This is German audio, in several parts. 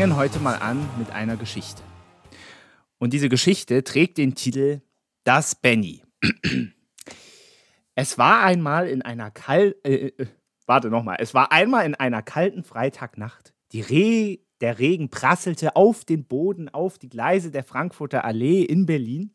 fangen heute mal an mit einer Geschichte. Und diese Geschichte trägt den Titel Das Benny. Es war einmal in einer kal äh, äh, warte nochmal. Es war einmal in einer kalten Freitagnacht. Re der Regen prasselte auf den Boden, auf die Gleise der Frankfurter Allee in Berlin.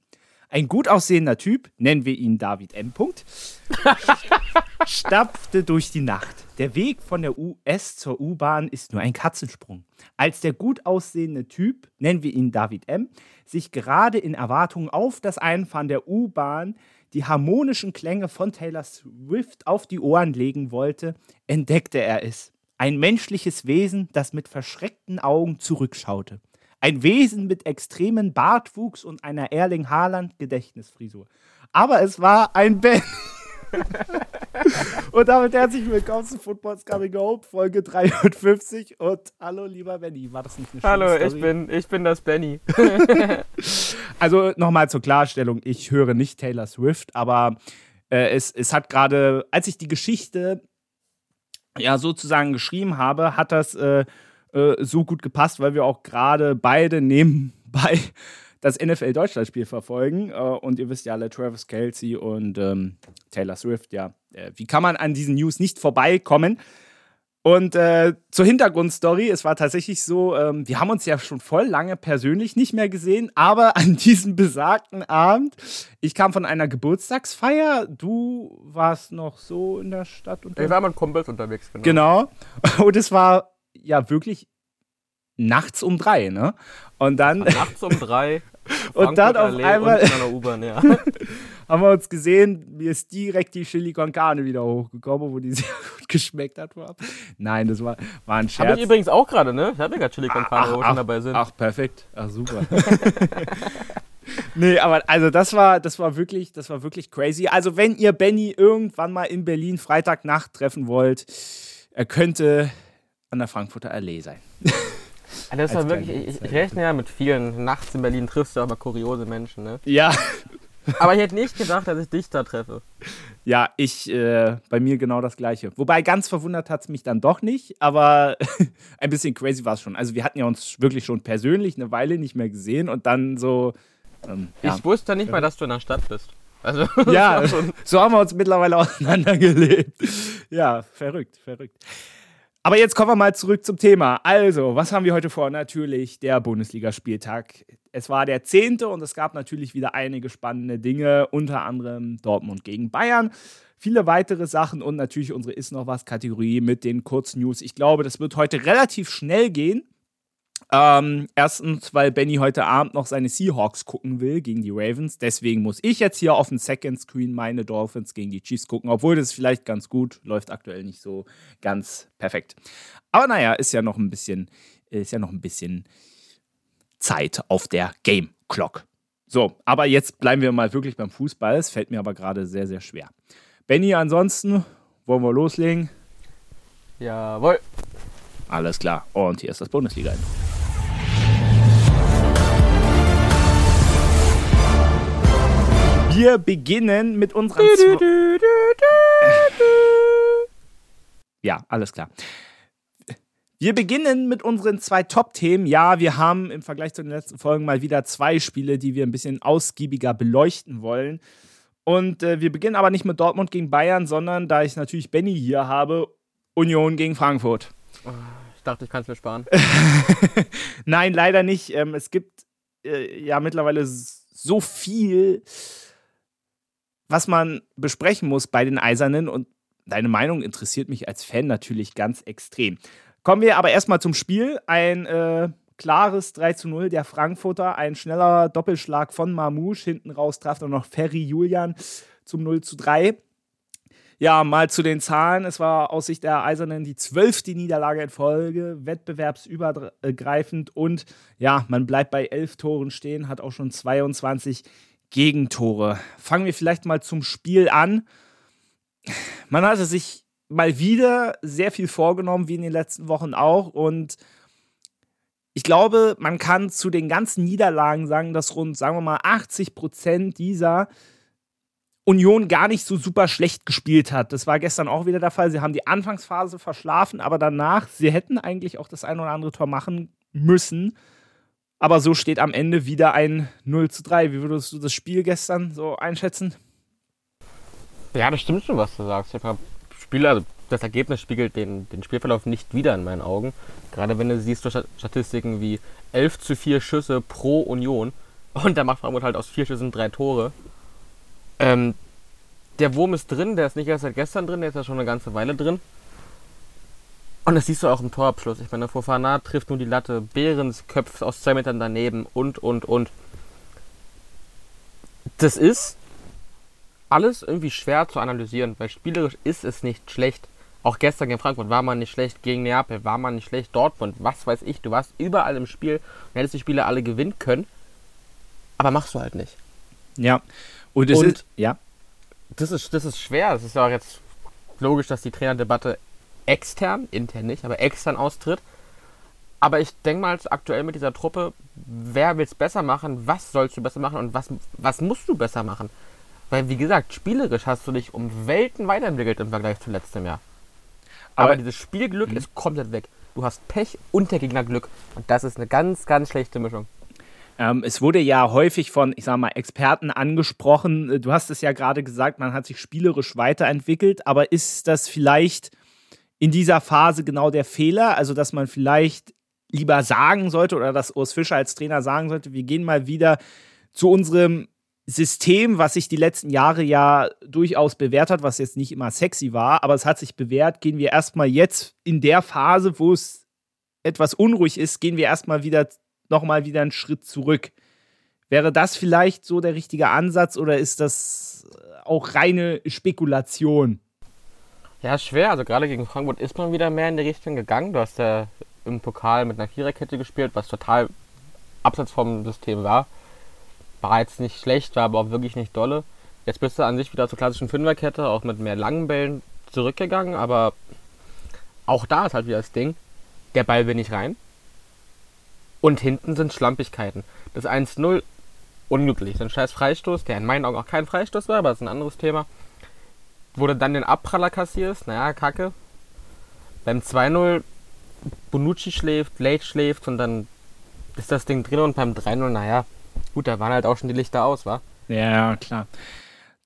Ein gut aussehender Typ, nennen wir ihn David M. stapfte durch die Nacht. Der Weg von der US zur U-Bahn ist nur ein Katzensprung. Als der gut aussehende Typ, nennen wir ihn David M., sich gerade in Erwartung auf das Einfahren der U-Bahn die harmonischen Klänge von Taylor Swift auf die Ohren legen wollte, entdeckte er es. Ein menschliches Wesen, das mit verschreckten Augen zurückschaute. Ein Wesen mit extremen Bartwuchs und einer Erling Haaland-Gedächtnisfrisur. Aber es war ein Ben. und damit herzlich willkommen zu Football's Coming Home, Folge 350. Und hallo, lieber Benny. War das nicht eine schöne Hallo, Story? ich bin, ich bin das Benny. Also nochmal zur Klarstellung, ich höre nicht Taylor Swift, aber äh, es, es hat gerade, als ich die Geschichte ja sozusagen geschrieben habe, hat das äh, äh, so gut gepasst, weil wir auch gerade beide nebenbei das NFL Deutschlandspiel verfolgen. Äh, und ihr wisst ja alle, Travis Kelsey und ähm, Taylor Swift, ja. Äh, wie kann man an diesen News nicht vorbeikommen? Und äh, zur Hintergrundstory, es war tatsächlich so, ähm, wir haben uns ja schon voll lange persönlich nicht mehr gesehen, aber an diesem besagten Abend, ich kam von einer Geburtstagsfeier, du warst noch so in der Stadt Ich unterwegs. war mit Kumpels unterwegs, genau. Genau. Und es war ja wirklich nachts um drei, ne? Und dann Nachts um drei. Und dann auf Allee, einmal- U-Bahn, ja. haben wir uns gesehen, mir ist direkt die Chili con Carne wieder hochgekommen, wo die sehr gut geschmeckt hat vorab. Nein, das war, war ein Habe Scherz. ich übrigens auch gerade, ne? Ich hatte gerade Chili con Carne, wo wir ach, schon dabei sind. Ach, perfekt. Ach, super. nee, aber also das war, das war wirklich, das war wirklich crazy. Also, wenn ihr Benny irgendwann mal in Berlin Freitagnacht treffen wollt, er könnte an der Frankfurter Allee sein. Also das war wirklich, ich, ich rechne ja mit vielen. Nachts in Berlin triffst du aber kuriose Menschen, ne? Ja, Aber ich hätte nicht gedacht, dass ich dich da treffe. ja, ich, äh, bei mir genau das Gleiche. Wobei ganz verwundert hat es mich dann doch nicht, aber ein bisschen crazy war es schon. Also, wir hatten ja uns wirklich schon persönlich eine Weile nicht mehr gesehen und dann so. Ähm, ja. Ich wusste nicht mal, dass du in der Stadt bist. Also, Ja, so haben wir uns mittlerweile auseinandergelebt. Ja, verrückt, verrückt. Aber jetzt kommen wir mal zurück zum Thema. Also, was haben wir heute vor? Natürlich der Bundesligaspieltag. Es war der zehnte und es gab natürlich wieder einige spannende Dinge, unter anderem Dortmund gegen Bayern. Viele weitere Sachen und natürlich unsere Ist noch was Kategorie mit den Kurznews. Ich glaube, das wird heute relativ schnell gehen. Ähm, erstens, weil Benny heute Abend noch seine Seahawks gucken will gegen die Ravens. Deswegen muss ich jetzt hier auf dem Second Screen meine Dolphins gegen die Chiefs gucken, obwohl das vielleicht ganz gut läuft aktuell nicht so ganz perfekt. Aber naja, ist ja noch ein bisschen, ist ja noch ein bisschen Zeit auf der Game Clock. So, aber jetzt bleiben wir mal wirklich beim Fußball. Es fällt mir aber gerade sehr, sehr schwer. Benny, ansonsten wollen wir loslegen. Jawohl. Alles klar. Und hier ist das bundesliga Wir beginnen mit unseren. Ja, alles klar. Wir beginnen mit unseren zwei Top-Themen. Ja, wir haben im Vergleich zu den letzten Folgen mal wieder zwei Spiele, die wir ein bisschen ausgiebiger beleuchten wollen. Und äh, wir beginnen aber nicht mit Dortmund gegen Bayern, sondern da ich natürlich Benny hier habe, Union gegen Frankfurt. Ich dachte, ich kann es mir sparen. Nein, leider nicht. Ähm, es gibt äh, ja mittlerweile so viel, was man besprechen muss bei den Eisernen und deine Meinung interessiert mich als Fan natürlich ganz extrem. Kommen wir aber erstmal zum Spiel. Ein äh, klares 3 zu 0 der Frankfurter, ein schneller Doppelschlag von Mamouche. Hinten raus traf dann noch Ferry Julian zum 0 zu 3. Ja, mal zu den Zahlen. Es war aus Sicht der Eisernen die zwölfte Niederlage in Folge, wettbewerbsübergreifend und ja, man bleibt bei elf Toren stehen, hat auch schon 22 Gegentore. Fangen wir vielleicht mal zum Spiel an. Man hatte sich mal wieder sehr viel vorgenommen, wie in den letzten Wochen auch und ich glaube, man kann zu den ganzen Niederlagen sagen, dass rund, sagen wir mal, 80 Prozent dieser Union gar nicht so super schlecht gespielt hat. Das war gestern auch wieder der Fall. Sie haben die Anfangsphase verschlafen, aber danach, sie hätten eigentlich auch das ein oder andere Tor machen müssen. Aber so steht am Ende wieder ein 0 zu 3. Wie würdest du das Spiel gestern so einschätzen? Ja, das stimmt schon, was du sagst. Spieler, also das Ergebnis spiegelt den, den Spielverlauf nicht wieder in meinen Augen. Gerade wenn du siehst durch Statistiken wie 11 zu 4 Schüsse pro Union und da macht Frankfurt halt aus vier Schüssen drei Tore. Ähm, der Wurm ist drin, der ist nicht erst seit gestern drin, der ist ja schon eine ganze Weile drin. Und das siehst du auch im Torabschluss. Ich meine, Fofana trifft nur die Latte, Behrens köpft aus zwei Metern daneben und, und, und. Das ist alles irgendwie schwer zu analysieren, weil spielerisch ist es nicht schlecht. Auch gestern gegen Frankfurt war man nicht schlecht, gegen Neapel war man nicht schlecht, Dortmund, was weiß ich. Du warst überall im Spiel und hättest die Spiele alle gewinnen können, aber machst du halt nicht. Ja, und es Und- ist, ja, Das ist, das ist schwer. Es ist ja auch jetzt logisch, dass die Trainerdebatte extern, intern nicht, aber extern austritt. Aber ich denke mal, aktuell mit dieser Truppe, wer will es besser machen, was sollst du besser machen und was, was musst du besser machen? Weil, wie gesagt, spielerisch hast du dich um Welten weiterentwickelt im Vergleich zu letztem Jahr. Aber, Aber- dieses Spielglück ist komplett weg. Du hast Pech und der Gegner Glück. Und das ist eine ganz, ganz schlechte Mischung. Ähm, es wurde ja häufig von, ich sag mal, Experten angesprochen. Äh, Du hast es ja gerade gesagt, man hat sich spielerisch weiterentwickelt, aber ist das vielleicht in dieser Phase genau der Fehler? Also, dass man vielleicht lieber sagen sollte oder dass Urs Fischer als Trainer sagen sollte, wir gehen mal wieder zu unserem System, was sich die letzten Jahre ja durchaus bewährt hat, was jetzt nicht immer sexy war, aber es hat sich bewährt, gehen wir erstmal jetzt in der Phase, wo es etwas unruhig ist, gehen wir erstmal wieder nochmal wieder einen Schritt zurück. Wäre das vielleicht so der richtige Ansatz oder ist das auch reine Spekulation? Ja, schwer. Also gerade gegen Frankfurt ist man wieder mehr in die Richtung gegangen. Du hast ja im Pokal mit einer Viererkette gespielt, was total abseits vom System war. War jetzt nicht schlecht, war aber auch wirklich nicht dolle. Jetzt bist du an sich wieder zur klassischen Fünferkette, auch mit mehr langen Bällen zurückgegangen, aber auch da ist halt wieder das Ding, der Ball will nicht rein. Und hinten sind Schlampigkeiten. Das 1-0 unglücklich. Das ist ein scheiß Freistoß, der in meinen Augen auch kein Freistoß war, aber das ist ein anderes Thema wo du dann den Abpraller kassierst, naja, kacke. Beim 2-0 Bonucci schläft, Late schläft und dann ist das Ding drin und beim 3-0, naja, gut, da waren halt auch schon die Lichter aus, wa? Ja, klar.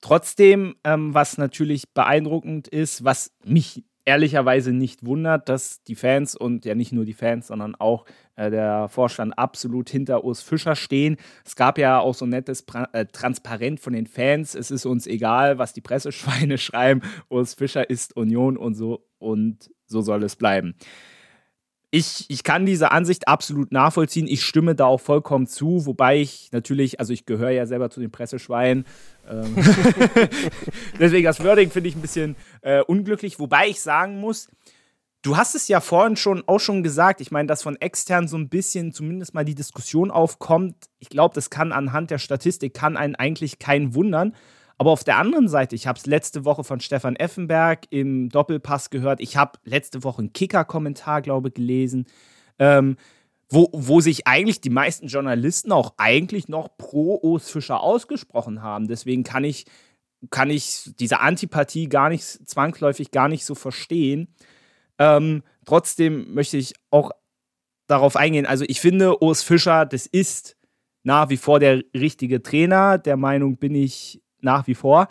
Trotzdem, ähm, was natürlich beeindruckend ist, was mich ehrlicherweise nicht wundert, dass die Fans und ja nicht nur die Fans, sondern auch der Vorstand absolut hinter Urs Fischer stehen. Es gab ja auch so ein nettes äh, Transparent von den Fans. Es ist uns egal, was die Presseschweine schreiben. Urs Fischer ist Union und so und so soll es bleiben. Ich, ich kann diese Ansicht absolut nachvollziehen. Ich stimme da auch vollkommen zu, wobei ich natürlich, also ich gehöre ja selber zu den Presseschweinen. Ähm Deswegen das Wording finde ich ein bisschen äh, unglücklich, wobei ich sagen muss, du hast es ja vorhin schon auch schon gesagt, ich meine, dass von extern so ein bisschen zumindest mal die Diskussion aufkommt. Ich glaube, das kann anhand der Statistik kann einen eigentlich keinen wundern. Aber auf der anderen Seite, ich habe es letzte Woche von Stefan Effenberg im Doppelpass gehört. Ich habe letzte Woche einen Kicker-Kommentar, glaube ich, gelesen, ähm, wo, wo sich eigentlich die meisten Journalisten auch eigentlich noch pro Urs Fischer ausgesprochen haben. Deswegen kann ich, kann ich diese Antipathie gar nicht zwangsläufig gar nicht so verstehen. Ähm, trotzdem möchte ich auch darauf eingehen. Also ich finde, Urs Fischer, das ist nach wie vor der richtige Trainer. Der Meinung bin ich nach wie vor.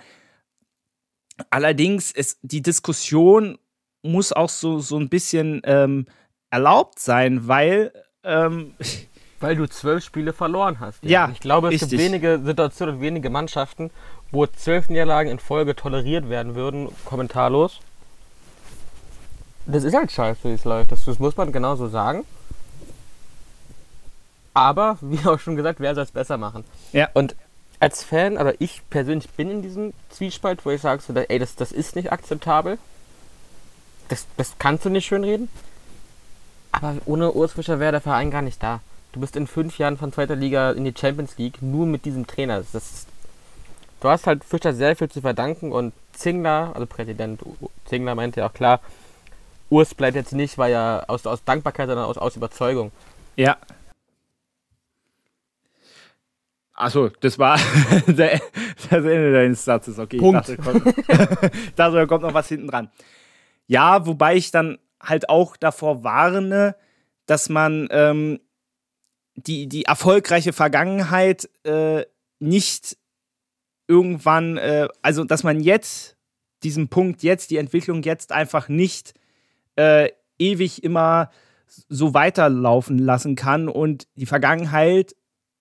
Allerdings ist die Diskussion muss auch so, so ein bisschen ähm, erlaubt sein, weil ähm, Weil du zwölf Spiele verloren hast. Ja, Und ich glaube, es richtig. gibt wenige Situationen und wenige Mannschaften, wo zwölf Niederlagen in Folge toleriert werden würden, kommentarlos. Das ist halt scheiße, wie es läuft. Das, das muss man genauso sagen. Aber, wie auch schon gesagt, wer soll es besser machen? Ja. Und als Fan, oder ich persönlich bin in diesem Zwiespalt, wo ich sage, so, ey, das, das ist nicht akzeptabel. Das, das kannst du nicht schönreden. Aber ohne Urs Fischer wäre der Verein gar nicht da. Du bist in fünf Jahren von zweiter Liga in die Champions League nur mit diesem Trainer. Das du hast halt Fischer sehr viel zu verdanken und Zingler, also Präsident Zingler meinte ja auch klar, Urs bleibt jetzt nicht, weil er aus, aus Dankbarkeit, sondern aus, aus Überzeugung. Ja. Achso, das war der, das Ende deines Satzes. Okay, Punkt. ich dachte, kommt, ich dachte, da kommt noch was hinten dran. Ja, wobei ich dann halt auch davor warne, dass man ähm, die, die erfolgreiche Vergangenheit äh, nicht irgendwann, äh, also dass man jetzt diesen Punkt jetzt, die Entwicklung jetzt einfach nicht äh, ewig immer so weiterlaufen lassen kann und die Vergangenheit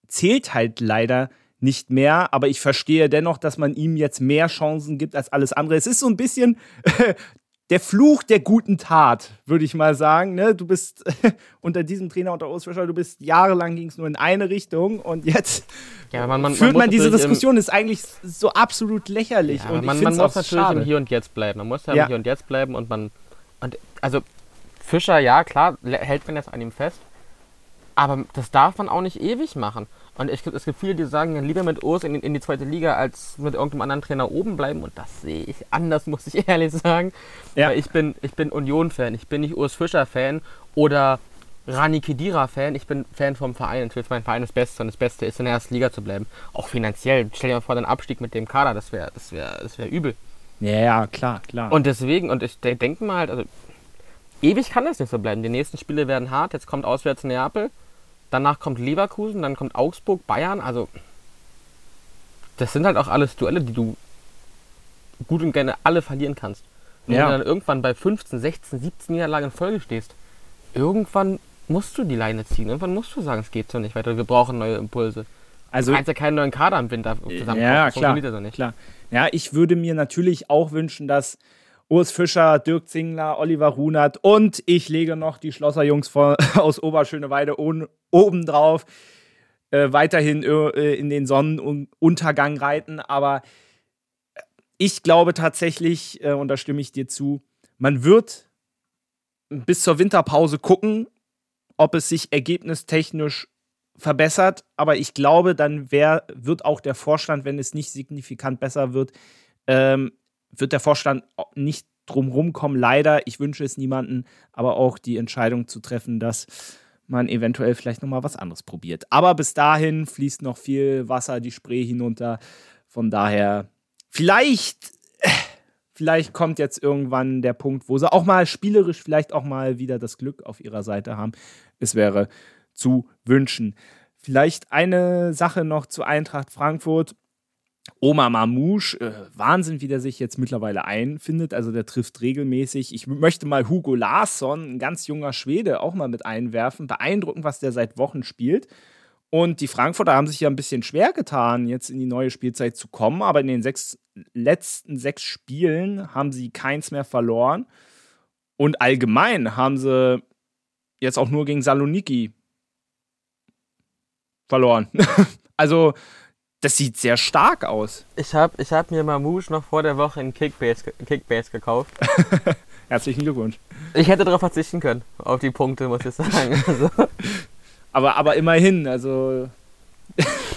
zählt halt leider nicht mehr, aber ich verstehe dennoch, dass man ihm jetzt mehr Chancen gibt als alles andere. Es ist so ein bisschen der Fluch der guten Tat, würde ich mal sagen. Ne? Du bist unter diesem Trainer, unter Urs Fischer, du bist jahrelang ging es nur in eine Richtung und jetzt ja, man, man, führt man, man diese Diskussion, ist eigentlich so absolut lächerlich. Ja, und man, man muss natürlich schade. im Hier und Jetzt bleiben. Man muss ja, ja. im Hier und Jetzt bleiben und man. Und also Fischer, ja, klar, hält man jetzt an ihm fest. Aber das darf man auch nicht ewig machen. Und ich, es gibt viele, die sagen, lieber mit Urs in, in, die zweite Liga als mit irgendeinem anderen Trainer oben bleiben. Und das sehe ich anders, muss ich ehrlich sagen. Ja. Weil ich bin, ich bin Union-Fan, ich bin nicht Urs Fischer-Fan oder Rani Kedira-Fan. Ich bin Fan vom Verein. Natürlich mein Verein das Beste und das Beste ist, in der ersten Liga zu bleiben. Auch finanziell. Stell dir mal vor, den Abstieg mit dem Kader, das wäre das wär, das wär übel. Ja, ja, klar, klar. Und deswegen, und ich denke mal halt, also ewig kann das nicht so bleiben. Die nächsten Spiele werden hart. Jetzt kommt auswärts Neapel. Danach kommt Leverkusen, dann kommt Augsburg, Bayern. Also, das sind halt auch alles Duelle, die du gut und gerne alle verlieren kannst. Und ja. wenn du dann irgendwann bei 15, 16, 17 Niederlagen in Folge stehst, irgendwann musst du die Leine ziehen. Irgendwann musst du sagen, es geht so nicht weiter. Wir brauchen neue Impulse. Also, du kannst ja keinen neuen Kader im Winter zusammen. Ja, klar, das nicht. klar. Ja, ich würde mir natürlich auch wünschen, dass Urs Fischer, Dirk Zingler, Oliver Runert und ich lege noch die Schlosserjungs aus Oberschöneweide obendrauf. Äh, weiterhin äh, in den Sonnenuntergang reiten. Aber ich glaube tatsächlich, äh, und da stimme ich dir zu, man wird bis zur Winterpause gucken, ob es sich ergebnistechnisch verbessert. Aber ich glaube, dann wär, wird auch der Vorstand, wenn es nicht signifikant besser wird, ähm, wird der Vorstand nicht drumherum kommen, leider. Ich wünsche es niemanden, aber auch die Entscheidung zu treffen, dass man eventuell vielleicht nochmal was anderes probiert. Aber bis dahin fließt noch viel Wasser die Spree hinunter. Von daher, vielleicht, vielleicht kommt jetzt irgendwann der Punkt, wo sie auch mal spielerisch vielleicht auch mal wieder das Glück auf ihrer Seite haben. Es wäre zu wünschen. Vielleicht eine Sache noch zu Eintracht Frankfurt. Oma Mamouche, äh, Wahnsinn, wie der sich jetzt mittlerweile einfindet. Also der trifft regelmäßig. Ich möchte mal Hugo Larsson, ein ganz junger Schwede, auch mal mit einwerfen. Beeindruckend, was der seit Wochen spielt. Und die Frankfurter haben sich ja ein bisschen schwer getan, jetzt in die neue Spielzeit zu kommen. Aber in den sechs, letzten sechs Spielen haben sie keins mehr verloren. Und allgemein haben sie jetzt auch nur gegen Saloniki verloren. also das sieht sehr stark aus. Ich habe ich hab mir Mamouche noch vor der Woche in Kickbase, Kickbase gekauft. Herzlichen Glückwunsch. Ich hätte darauf verzichten können, auf die Punkte, muss ich sagen. Also. Aber, aber immerhin, also.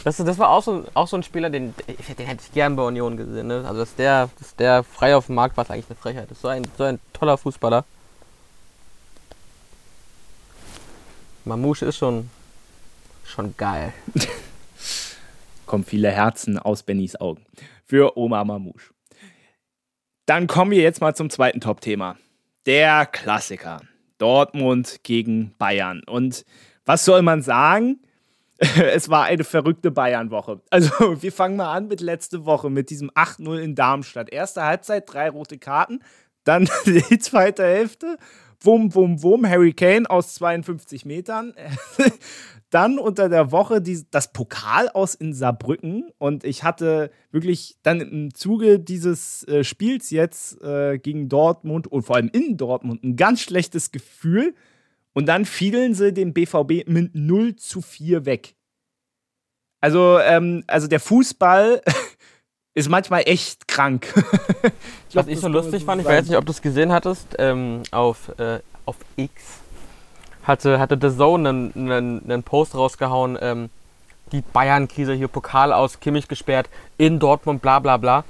Das, das war auch so, auch so ein Spieler, den, den hätte ich gern bei Union gesehen. Ne? Also, dass der, dass der frei auf dem Markt war, ist eigentlich eine Frechheit. Das ist so ein, so ein toller Fußballer. Mamouche ist schon, schon geil. kommen viele Herzen aus Bennys Augen. Für Oma Mamouche. Dann kommen wir jetzt mal zum zweiten Top-Thema. Der Klassiker. Dortmund gegen Bayern. Und was soll man sagen? es war eine verrückte Bayern-Woche. Also, wir fangen mal an mit letzte Woche, mit diesem 8-0 in Darmstadt. Erste Halbzeit, drei rote Karten. Dann die zweite Hälfte. Wum, wum, wum. Harry Kane aus 52 Metern. Dann unter der Woche die, das Pokal aus in Saarbrücken und ich hatte wirklich dann im Zuge dieses äh, Spiels jetzt äh, gegen Dortmund und vor allem in Dortmund ein ganz schlechtes Gefühl und dann fielen sie dem BVB mit 0 zu 4 weg. Also, ähm, also der Fußball ist manchmal echt krank. ich glaub, Was ich so lustig fand, ich weiß nicht, ob du es gesehen hattest, ähm, auf, äh, auf X hatte, hatte The Zone einen, einen, einen Post rausgehauen, ähm, die Bayern-Krise hier, Pokal aus, Kimmich gesperrt, in Dortmund, bla bla bla.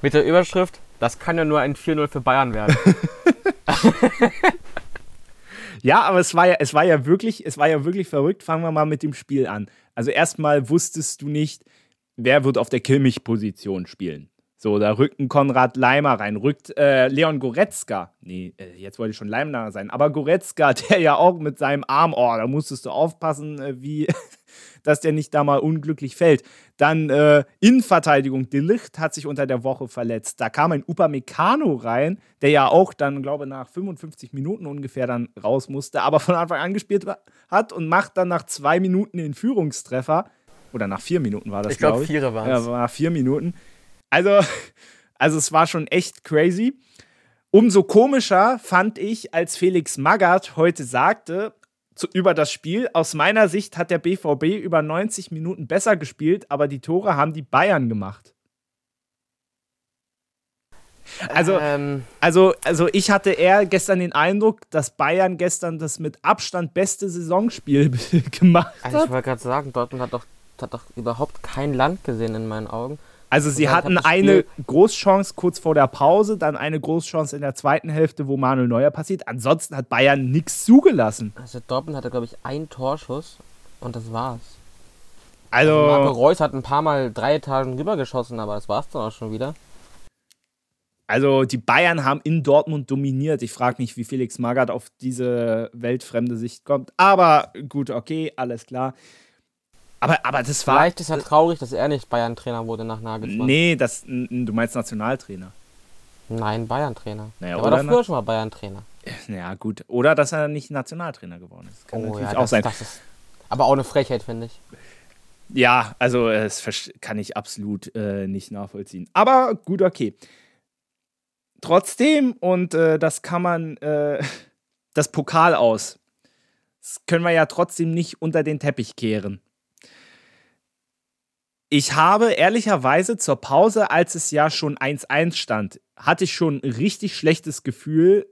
Mit der Überschrift, das kann ja nur ein 4-0 für Bayern werden. ja, aber es war ja, es war ja wirklich, es war ja wirklich verrückt. Fangen wir mal mit dem Spiel an. Also erstmal wusstest du nicht, wer wird auf der Kimmich-Position spielen. So, da rückt ein Konrad Leimer rein, rückt äh, Leon Goretzka. Nee, äh, jetzt wollte ich schon Leimner sein, aber Goretzka, der ja auch mit seinem Arm, oh, da musstest du aufpassen, äh, wie, dass der nicht da mal unglücklich fällt. Dann äh, Innenverteidigung, De Licht hat sich unter der Woche verletzt. Da kam ein Upamecano rein, der ja auch dann, glaube ich, nach 55 Minuten ungefähr dann raus musste, aber von Anfang an gespielt hat und macht dann nach zwei Minuten den Führungstreffer. Oder nach vier Minuten war das, glaube ich. Glaub, vier waren es. Ja, nach vier Minuten. Also, also es war schon echt crazy. Umso komischer fand ich, als Felix Magath heute sagte zu, über das Spiel, aus meiner Sicht hat der BVB über 90 Minuten besser gespielt, aber die Tore haben die Bayern gemacht. Also, ähm. also, also ich hatte eher gestern den Eindruck, dass Bayern gestern das mit Abstand beste Saisonspiel gemacht hat. Also ich wollte gerade sagen, Dortmund hat doch, hat doch überhaupt kein Land gesehen in meinen Augen. Also sie hatten eine Großchance kurz vor der Pause, dann eine Großchance in der zweiten Hälfte, wo Manuel Neuer passiert. Ansonsten hat Bayern nichts zugelassen. Also Dortmund hatte, glaube ich, einen Torschuss und das war's. Also, also Marco Reus hat ein paar Mal drei Etagen rübergeschossen, aber das war's dann auch schon wieder. Also die Bayern haben in Dortmund dominiert. Ich frage mich, wie Felix Magath auf diese weltfremde Sicht kommt. Aber gut, okay, alles klar. Aber, aber das war. Vielleicht ist er traurig, dass er nicht Bayern-Trainer wurde nach Nagelsmann. Nee, das, du meinst Nationaltrainer. Nein, Bayern-Trainer. Naja, er war doch früher schon mal Bayern-Trainer. Ja, gut. Oder dass er nicht Nationaltrainer geworden ist. Kann oh, natürlich ja, auch das, sein. Das ist aber auch eine Frechheit, finde ich. Ja, also das kann ich absolut äh, nicht nachvollziehen. Aber gut, okay. Trotzdem, und äh, das kann man, äh, das Pokal aus, das können wir ja trotzdem nicht unter den Teppich kehren. Ich habe ehrlicherweise zur Pause, als es ja schon 1-1 stand, hatte ich schon ein richtig schlechtes Gefühl,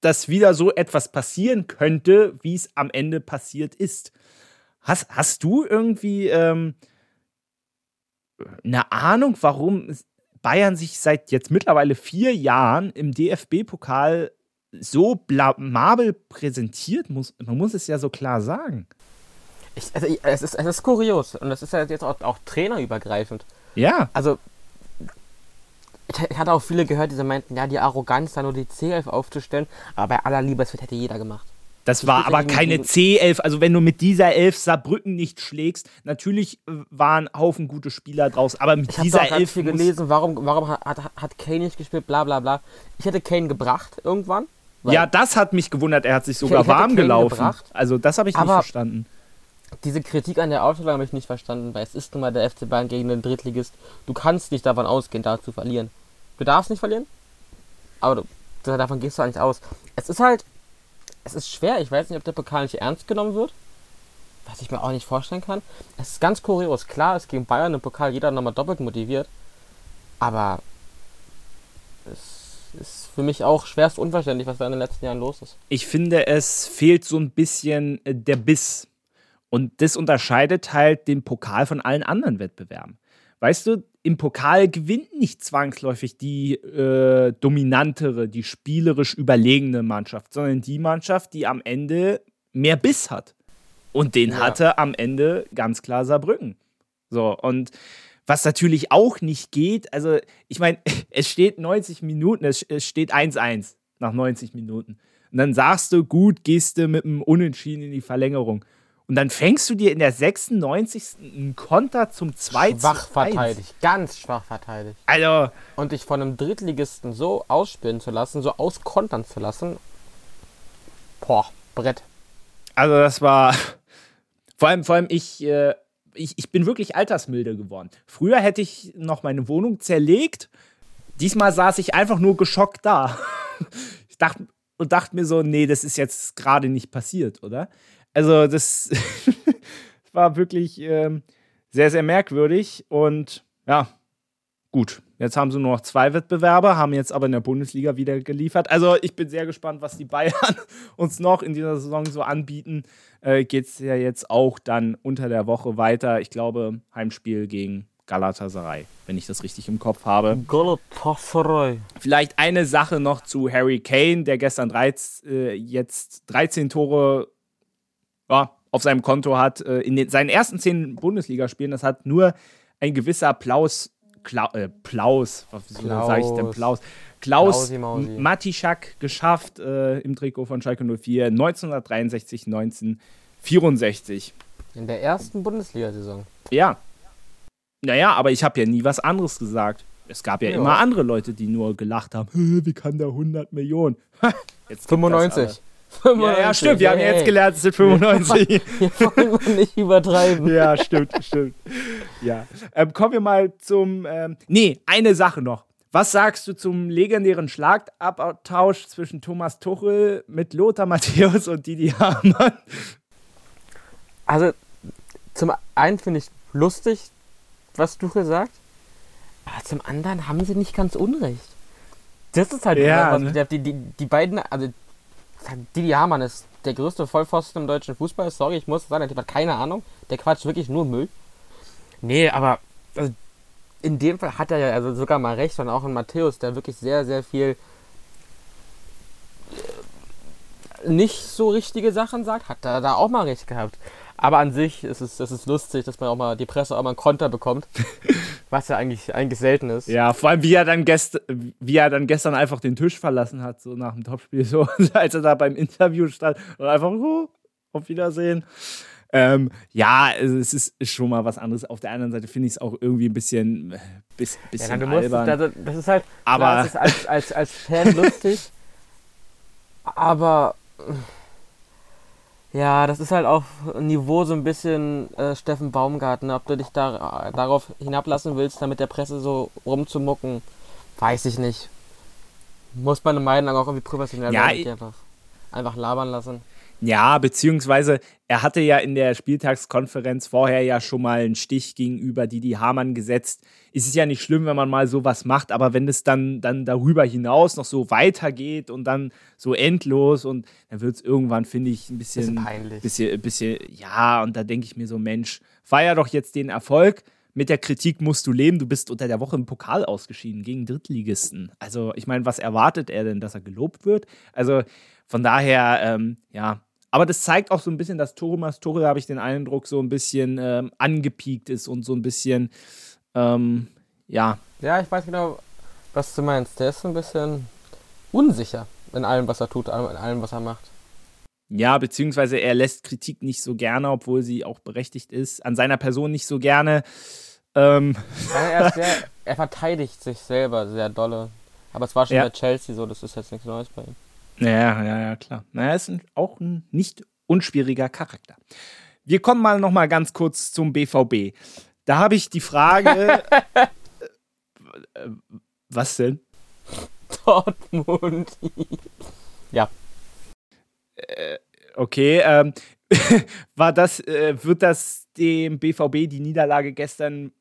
dass wieder so etwas passieren könnte, wie es am Ende passiert ist. Hast, hast du irgendwie ähm, eine Ahnung, warum Bayern sich seit jetzt mittlerweile vier Jahren im DFB-Pokal so blamabel präsentiert? Muss, man muss es ja so klar sagen. Ich, also, es, ist, es ist kurios und es ist ja jetzt auch, auch trainerübergreifend. Ja. Also, ich, ich, hatte auch viele gehört, die meinten, ja, die Arroganz, da nur die C11 aufzustellen, aber bei aller Liebe, das hätte jeder gemacht. Das war aber keine C11. Also, wenn du mit dieser Elf Saarbrücken nicht schlägst, natürlich waren Haufen gute Spieler draus, aber mit ich dieser Elf. Ich habe gelesen, warum, warum hat, hat Kane nicht gespielt, bla bla bla. Ich hätte Kane gebracht irgendwann. Ja, das hat mich gewundert. Er hat sich sogar warm gelaufen. Gebracht, also, das habe ich nicht verstanden diese Kritik an der Aufstellung habe ich nicht verstanden, weil es ist nun mal der FC Bayern gegen den Drittligist. Du kannst nicht davon ausgehen, da zu verlieren. Du darfst nicht verlieren, aber du, davon gehst du eigentlich aus. Es ist halt, es ist schwer. Ich weiß nicht, ob der Pokal nicht ernst genommen wird, was ich mir auch nicht vorstellen kann. Es ist ganz kurios. Klar, es gegen Bayern im Pokal jeder nochmal doppelt motiviert, aber es ist für mich auch schwerst unverständlich, was da in den letzten Jahren los ist. Ich finde, es fehlt so ein bisschen der Biss und das unterscheidet halt den Pokal von allen anderen Wettbewerben. Weißt du, im Pokal gewinnt nicht zwangsläufig die äh, dominantere, die spielerisch überlegene Mannschaft, sondern die Mannschaft, die am Ende mehr Biss hat. Und den ja. hatte am Ende ganz klar Saarbrücken. So, und was natürlich auch nicht geht, also ich meine, es steht 90 Minuten, es, es steht 1-1 nach 90 Minuten. Und dann sagst du, gut, gehst du mit einem Unentschieden in die Verlängerung. Und dann fängst du dir in der 96. einen Konter zum 2 Schwach verteidigt, ganz schwach verteidigt. Also. Und dich von einem Drittligisten so ausspielen zu lassen, so auskontern zu lassen. Boah, Brett. Also, das war. Vor allem, vor allem ich, äh, ich, ich bin wirklich altersmilde geworden. Früher hätte ich noch meine Wohnung zerlegt. Diesmal saß ich einfach nur geschockt da. ich dachte und dachte mir so, nee, das ist jetzt gerade nicht passiert, oder? Also, das war wirklich ähm, sehr, sehr merkwürdig. Und ja, gut. Jetzt haben sie nur noch zwei Wettbewerber, haben jetzt aber in der Bundesliga wieder geliefert. Also, ich bin sehr gespannt, was die Bayern uns noch in dieser Saison so anbieten. Äh, Geht es ja jetzt auch dann unter der Woche weiter. Ich glaube, Heimspiel gegen Galatasaray, wenn ich das richtig im Kopf habe. Galatasaray. Vielleicht eine Sache noch zu Harry Kane, der gestern 13, äh, jetzt 13 Tore ja, auf seinem Konto hat. Äh, in den, seinen ersten zehn Bundesligaspielen, das hat nur ein gewisser Applaus Kla äh, Plaus, was sage ich denn Plaus? Klaus Matischak geschafft äh, im Trikot von Schalke 04 1963, 1964. In der ersten Bundesliga-Saison. Ja. Naja, aber ich habe ja nie was anderes gesagt. Es gab ja, ja, immer andere Leute, die nur gelacht haben. Wie kann der 100 Millionen? Jetzt 95. 95. Ja, ja, stimmt. Wir hey. haben jetzt gelernt, es sind 95. Hier wollen wir nicht übertreiben. Ja, stimmt, stimmt. Ja. Ähm, kommen wir mal zum. Ähm, nee, eine Sache noch. Was sagst du zum legendären Schlagabtausch zwischen Thomas Tuchel mit Lothar Matthäus und Didi Hamann? Also, zum einen finde ich lustig, was Tuchel sagt, aber zum anderen haben sie nicht ganz unrecht. Das ist halt ja, was, ne? die, die, die beiden, also Didi Hamann ist der größte Vollpfosten im deutschen Fußball. Sorry, ich muss sagen, der hat keine Ahnung. Der quatscht wirklich nur Müll. Nee, aber also, in dem Fall hat er ja also sogar mal recht und auch in Matthäus, der wirklich sehr, sehr viel äh, nicht so richtige Sachen sagt, hat er da auch mal recht gehabt. Aber an sich ist es, ist es lustig, dass man auch mal die Presse auch mal einen Konter bekommt. was ja eigentlich, eigentlich selten ist. Ja, vor allem wie er dann gest wie er dann gestern einfach den Tisch verlassen hat, so nach dem Topspiel, so als er da beim Interview stand und einfach so, auf Wiedersehen. Ähm, ja, es ist schon mal was anderes. Auf der anderen Seite finde ich es auch irgendwie ein bisschen, bis, bisschen ja, du albern. Musst, also, das ist halt, aber klar, ist als, als, als Fan lustig, aber ja, das ist halt auf Niveau so ein bisschen äh, Steffen Baumgarten. Ob du dich da, darauf hinablassen willst, damit der Presse so rumzumucken, weiß ich nicht. Muss meine Meinung auch irgendwie professionell ja, sein, einfach, einfach labern lassen. Ja, beziehungsweise er hatte ja in der Spieltagskonferenz vorher ja schon mal einen Stich gegenüber Didi Hamann gesetzt. Es ist ja nicht schlimm, wenn man mal sowas macht, aber wenn es dann, dann darüber hinaus noch so weitergeht und dann so endlos und dann wird es irgendwann, finde ich, ein bisschen, bisschen peinlich. Bisschen, bisschen, ja, und da denke ich mir so, Mensch, feier doch jetzt den Erfolg. Mit der Kritik musst du leben. Du bist unter der Woche im Pokal ausgeschieden gegen Drittligisten. Also, ich meine, was erwartet er denn, dass er gelobt wird? Also, von daher, ähm, ja, aber das zeigt auch so ein bisschen, dass Thomas Tuchel, habe ich den Eindruck, so ein bisschen ähm, angepiekt ist und so ein bisschen, ähm, ja. Ja, ich weiß genau, was du meinst. Der ist so ein bisschen unsicher in allem, was er tut, in allem, was er macht. Ja, beziehungsweise er lässt Kritik nicht so gerne, obwohl sie auch berechtigt ist. An seiner Person nicht so gerne. Ähm. Er, sehr, er, verteidigt sich selber sehr dolle. Aber es war schon ja. bei Chelsea so, das ist jetzt nichts Neues bei ihm. Ja, ja, ja, klar. Naja, ist ein, auch ein nicht unschwieriger Charakter. Wir kommen mal noch mal ganz kurz zum BVB. Da habe ich die Frage. äh, was denn? Dortmund. ja. Äh, okay, ähm, war das, äh, wird das dem BVB die Niederlage gestern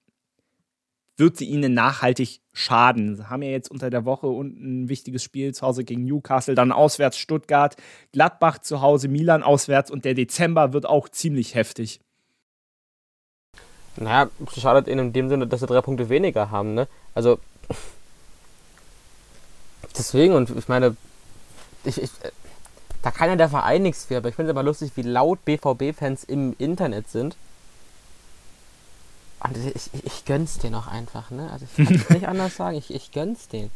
wird sie ihnen nachhaltig schaden. Sie haben ja jetzt unter der Woche unten ein wichtiges Spiel zu Hause gegen Newcastle, dann auswärts Stuttgart, Gladbach zu Hause, Milan auswärts und der Dezember wird auch ziemlich heftig. Naja, schadet ihnen in dem Sinne, dass sie drei Punkte weniger haben, ne? Also. Deswegen, und ich meine, ich, ich, da kann ja der Verein nichts für, aber ich finde es immer lustig, wie laut BVB-Fans im Internet sind und ich, ich gönn's dir noch einfach, ne? Also ich kann es nicht anders sagen, ich, ich gönn's den.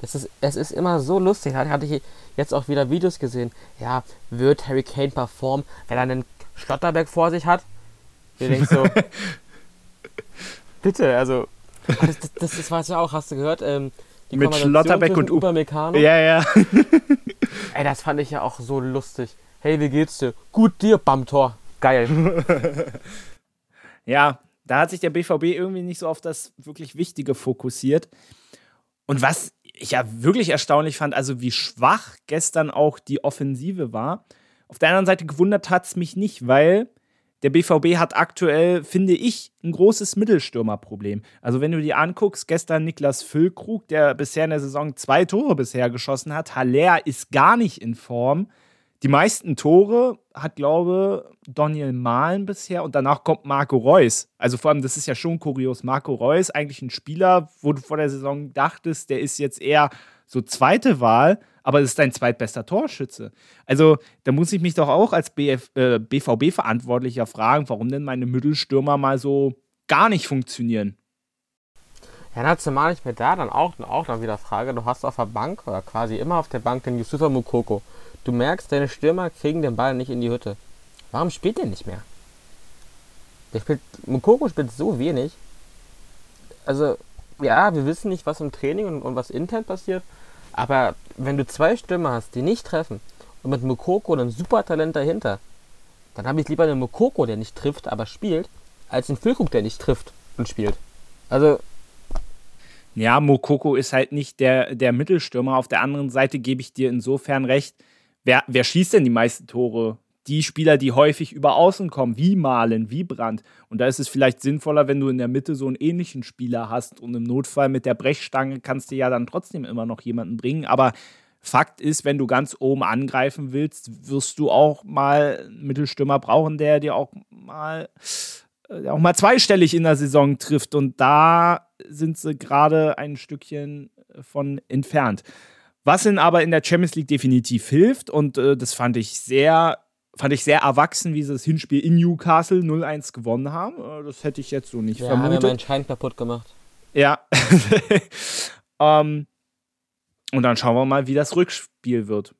Das ist, es ist immer so lustig. Hatte ich jetzt auch wieder Videos gesehen. Ja, wird Harry Kane performen, wenn er einen Schlotterberg vor sich hat? Du denkst so, bitte, also, das, das, das, das war ja auch, hast du gehört? Ähm, Mit Schlotterbeck und Upamecano. Ja, ja. Ey, das fand ich ja auch so lustig. Hey, wie geht's dir? Gut dir, Bamtor. Geil. ja, da hat sich der BVB irgendwie nicht so auf das wirklich Wichtige fokussiert. Und was ich ja wirklich erstaunlich fand, also wie schwach gestern auch die Offensive war. Auf der anderen Seite gewundert hat es mich nicht, weil der BVB hat aktuell, finde ich, ein großes Mittelstürmerproblem. Also wenn du dir anguckst, gestern Niklas Füllkrug, der bisher in der Saison zwei Tore bisher geschossen hat, Haller ist gar nicht in Form. Die meisten Tore hat, glaube ich, Daniel Mahlen bisher und danach kommt Marco Reus. Also vor allem, das ist ja schon kurios. Marco Reus, eigentlich ein Spieler, wo du vor der Saison dachtest, der ist jetzt eher so zweite Wahl, aber das ist dein zweitbester Torschütze. Also da muss ich mich doch auch als äh, BVB-Verantwortlicher fragen, warum denn meine Mittelstürmer mal so gar nicht funktionieren. Ja, dann zumal nicht mehr da, dann auch, auch dann wieder Frage, du hast auf der Bank oder quasi immer auf der Bank den Yusufa Mukoko. Du merkst, deine Stürmer kriegen den Ball nicht in die Hütte. Warum spielt der nicht mehr? Der spielt, Mukoko spielt so wenig. Also, ja, wir wissen nicht, was im Training und, und was intern passiert, aber wenn du zwei Stürmer hast, die nicht treffen und mit Mukoko ein super Talent dahinter, dann habe ich lieber einen Mukoko, der nicht trifft, aber spielt, als einen Füllkrug, der nicht trifft und spielt. Also, ja, Mokoko ist halt nicht der, der Mittelstürmer. Auf der anderen Seite gebe ich dir insofern recht. Wer, wer schießt denn die meisten Tore? Die Spieler, die häufig über Außen kommen, wie Malen, wie Brandt. Und da ist es vielleicht sinnvoller, wenn du in der Mitte so einen ähnlichen Spieler hast. Und im Notfall mit der Brechstange kannst du ja dann trotzdem immer noch jemanden bringen. Aber Fakt ist, wenn du ganz oben angreifen willst, wirst du auch mal einen Mittelstürmer brauchen, der dir auch mal äh, auch mal zweistellig in der Saison trifft. Und da sind sie gerade ein Stückchen von entfernt. Was ihnen aber in der Champions League definitiv hilft, und äh, das fand ich sehr, fand ich sehr erwachsen, wie sie das Hinspiel in Newcastle 0-1 gewonnen haben. Äh, das hätte ich jetzt so nicht ja, vermutet. haben ja meinen Schein kaputt gemacht. Ja. ähm, und dann schauen wir mal, wie das Rückspiel wird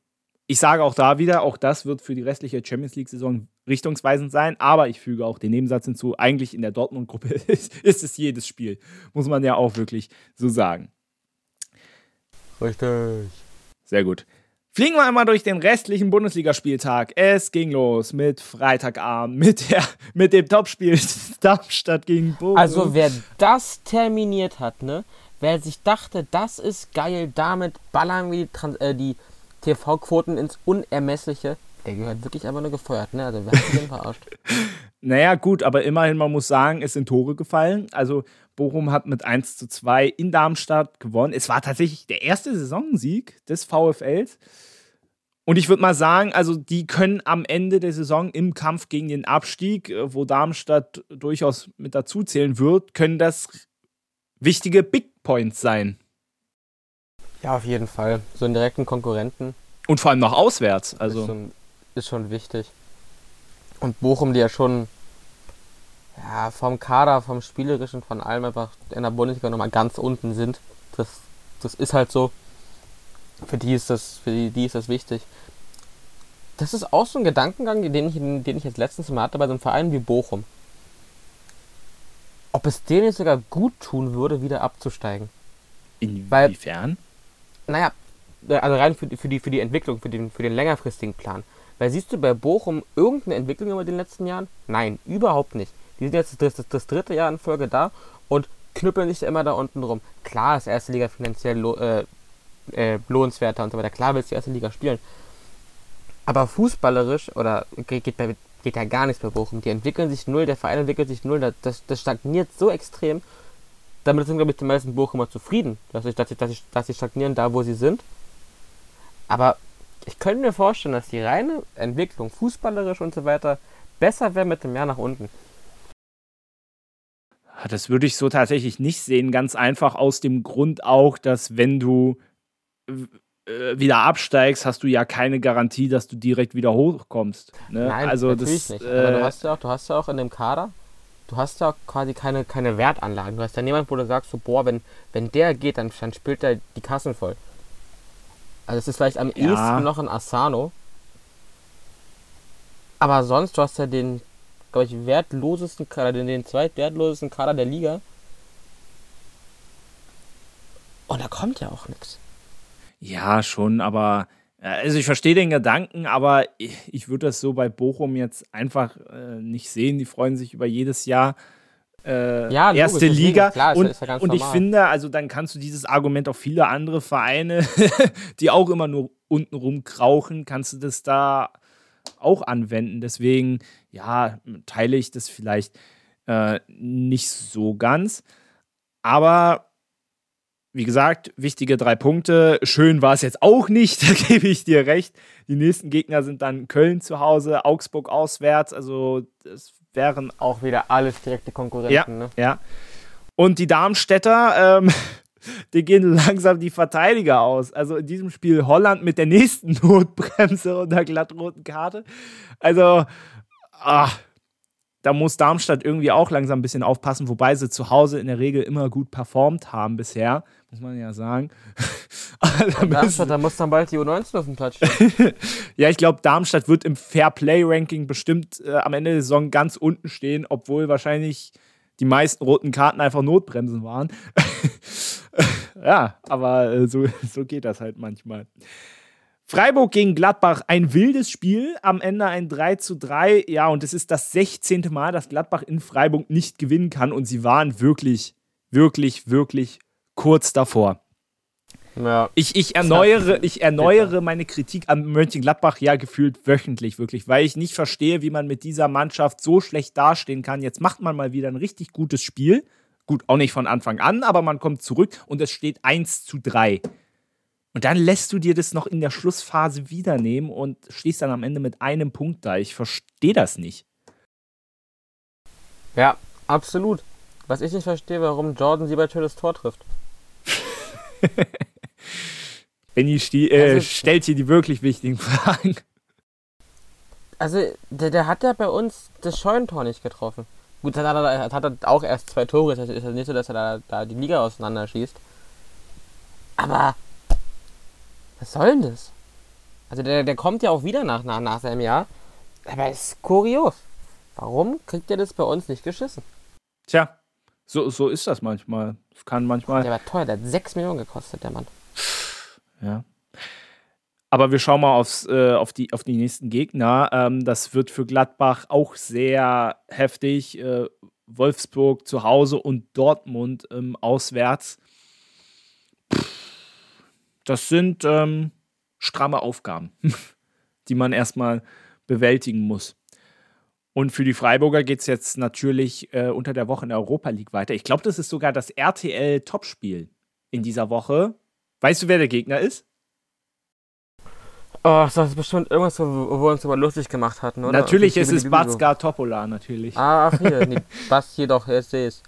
ich sage auch da wieder, auch das wird für die restliche Champions League-Saison richtungsweisend sein, aber ich füge auch den Nebensatz hinzu, eigentlich in der Dortmund-Gruppe ist, ist, es jedes Spiel, muss man ja auch wirklich so sagen. Richtig. Sehr gut. Fliegen wir einmal durch den restlichen Bundesligaspieltag. Es ging los mit Freitagabend, mit, der, mit dem Topspiel Darmstadt gegen Bochum. Also wer das terminiert hat, ne? Wer sich dachte, das ist geil, damit ballern wir die, äh, die TV-Quoten ins Unermessliche. Der gehört wirklich einfach nur gefeuert, ne? Also wer hat den verarscht? Naja, gut, aber immerhin, man muss sagen, es sind Tore gefallen. Also Bochum hat mit 1 zu 2 in Darmstadt gewonnen. Es war tatsächlich der erste Saisonsieg des VfLs. Und ich würde mal sagen, also die können am Ende der Saison im Kampf gegen den Abstieg, äh, wo Darmstadt durchaus mit dazuzählen wird, können das wichtige Big Points sein. Ja, auf jeden Fall. So einen direkten Konkurrenten. Und vor allem noch auswärts. Also. Ist schon, ist schon wichtig. Und Bochum, die ja schon ja, vom Kader, vom Spielerischen, von allem einfach in der Bundesliga nochmal ganz unten sind. Das, das ist halt so. Für die ist das, für die, die ist das wichtig. Das ist auch so ein Gedankengang, den ich, den ich jetzt letztens mal hatte bei so einem Verein wie Bochum. Ob es denen sogar gut tun würde, wieder abzusteigen. Inwiefern? Weil, naja, also rein für, für, die, für die Entwicklung, für den, für den längerfristigen Plan. Weil siehst du bei Bochum irgendeine Entwicklung über den letzten Jahren? Nein, überhaupt nicht. Die sind jetzt das, das, das dritte Jahr in Folge da und knüppeln sich immer da unten rum. Klar ist erste Liga finanziell lo äh, äh, lohnenswerter und so weiter. Klar willst du erste Liga spielen. Aber fußballerisch, oder geht, geht, ja gar nichts bei Bochum. Die entwickeln sich null, der Verein entwickelt sich null. Das, das stagniert so extrem damit sind, glaube ich, die meisten Bochumer zufrieden, dass sie, dass, sie, dass sie stagnieren da, wo sie sind. Aber ich könnte mir vorstellen, dass die reine Entwicklung, fußballerisch und so weiter, besser wäre mit dem Jahr nach unten. Das würde ich so tatsächlich nicht sehen. Ganz einfach aus dem Grund auch, dass wenn du äh, wieder absteigst, hast du ja keine Garantie, dass du direkt wieder hochkommst. Ne? Nein, also natürlich das, nicht. Aber du, hast ja auch, du hast ja auch in dem Kader du hast ja quasi keine, keine Wertanlagen. Du hast ja niemanden, wo du sagst, so, boah, wenn, wenn der geht, dann, dann spielt er die Kassen voll. Also es ist vielleicht am ja. ehesten noch ein Asano. Aber sonst, du hast ja den, glaube ich, wertlosesten Kader, den, den zweitwertlosesten Kader der Liga. Und da kommt ja auch nichts. Ja, schon, aber also ich verstehe den Gedanken, aber ich, ich würde das so bei Bochum jetzt einfach äh, nicht sehen. Die freuen sich über jedes Jahr äh, ja, erste logisch, Liga. Klar, und, ja und ich finde, also dann kannst du dieses Argument auf viele andere Vereine, die auch immer nur unten rumkrauchen, kannst du das da auch anwenden. Deswegen, ja, teile ich das vielleicht äh, nicht so ganz. Aber wie gesagt, wichtige drei Punkte. Schön war es jetzt auch nicht, da gebe ich dir recht. Die nächsten Gegner sind dann Köln zu Hause, Augsburg auswärts. Also das wären auch wieder alles direkte Konkurrenten. Ja, ne? ja. Und die Darmstädter, ähm, die gehen langsam die Verteidiger aus. Also in diesem Spiel Holland mit der nächsten Notbremse und der glattroten Karte. Also, ah, da muss Darmstadt irgendwie auch langsam ein bisschen aufpassen, wobei sie zu Hause in der Regel immer gut performt haben bisher, muss man ja sagen. da Darmstadt, da muss dann bald die U19 auf dem Platz stehen. ja, ich glaube, Darmstadt wird im Fair-Play-Ranking bestimmt äh, am Ende der Saison ganz unten stehen, obwohl wahrscheinlich die meisten roten Karten einfach Notbremsen waren. ja, aber äh, so, so geht das halt manchmal. Freiburg gegen Gladbach, ein wildes Spiel, am Ende ein 3 zu 3. Ja, und es ist das 16. Mal, dass Gladbach in Freiburg nicht gewinnen kann. Und sie waren wirklich, wirklich, wirklich kurz davor. Ja. Ich, ich erneuere, ich erneuere meine Kritik an Mönchengladbach ja gefühlt wöchentlich, wirklich, weil ich nicht verstehe, wie man mit dieser Mannschaft so schlecht dastehen kann. Jetzt macht man mal wieder ein richtig gutes Spiel. Gut, auch nicht von Anfang an, aber man kommt zurück und es steht 1 zu 3. Und dann lässt du dir das noch in der Schlussphase wiedernehmen und stehst dann am Ende mit einem Punkt da. Ich verstehe das nicht. Ja, absolut. Was ich nicht verstehe, warum Jordan Siebertö das Tor trifft. Benny äh, also, stellt hier die wirklich wichtigen Fragen. Also, der, der hat ja bei uns das Scheunentor nicht getroffen. Gut, dann hat er, hat er auch erst zwei Tore. Es ist ja nicht so, dass er da, da die Liga auseinanderschießt. Aber was soll denn das? Also der, der kommt ja auch wieder nach, nach, nach seinem Jahr. Aber es ist kurios. Warum kriegt er das bei uns nicht geschissen? Tja, so, so ist das manchmal. Das kann manchmal. Der war teuer, der hat 6 Millionen gekostet, der Mann. Ja. Aber wir schauen mal aufs, äh, auf, die, auf die nächsten Gegner. Ähm, das wird für Gladbach auch sehr heftig. Äh, Wolfsburg zu Hause und Dortmund ähm, auswärts. Pff das sind ähm, stramme Aufgaben, die man erstmal bewältigen muss. Und für die Freiburger geht es jetzt natürlich äh, unter der Woche in der Europa League weiter. Ich glaube, das ist sogar das RTL-Topspiel in dieser Woche. Weißt du, wer der Gegner ist? Oh, das ist bestimmt irgendwas, wo, wo wir uns über lustig gemacht hatten, oder? Natürlich, es ist Batska Topola, natürlich. Ah, ach hier, nee, Bas hier doch, ich sehe es.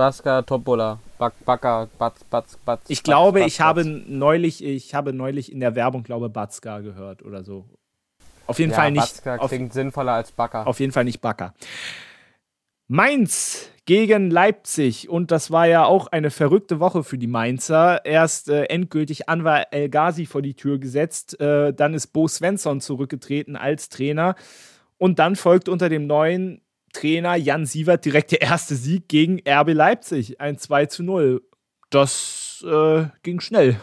Baska Topola. Bak, Baka, Batz, Batz, Batz. Ich glaube, Batz, ich Batz. habe neulich, ich habe neulich in der Werbung, glaube Batzka gehört oder so. Auf jeden ja, Fall nicht. Batzka klingt sinnvoller als Backer. Auf jeden Fall nicht Backer. Mainz gegen Leipzig und das war ja auch eine verrückte Woche für die Mainzer. Erst äh, endgültig Anwar El Ghazi vor die Tür gesetzt, äh, dann ist Bo Svensson zurückgetreten als Trainer und dann folgt unter dem neuen Trainer Jan Sievert direkt der erste Sieg gegen RB Leipzig, ein 2 zu 0. Das äh, ging schnell.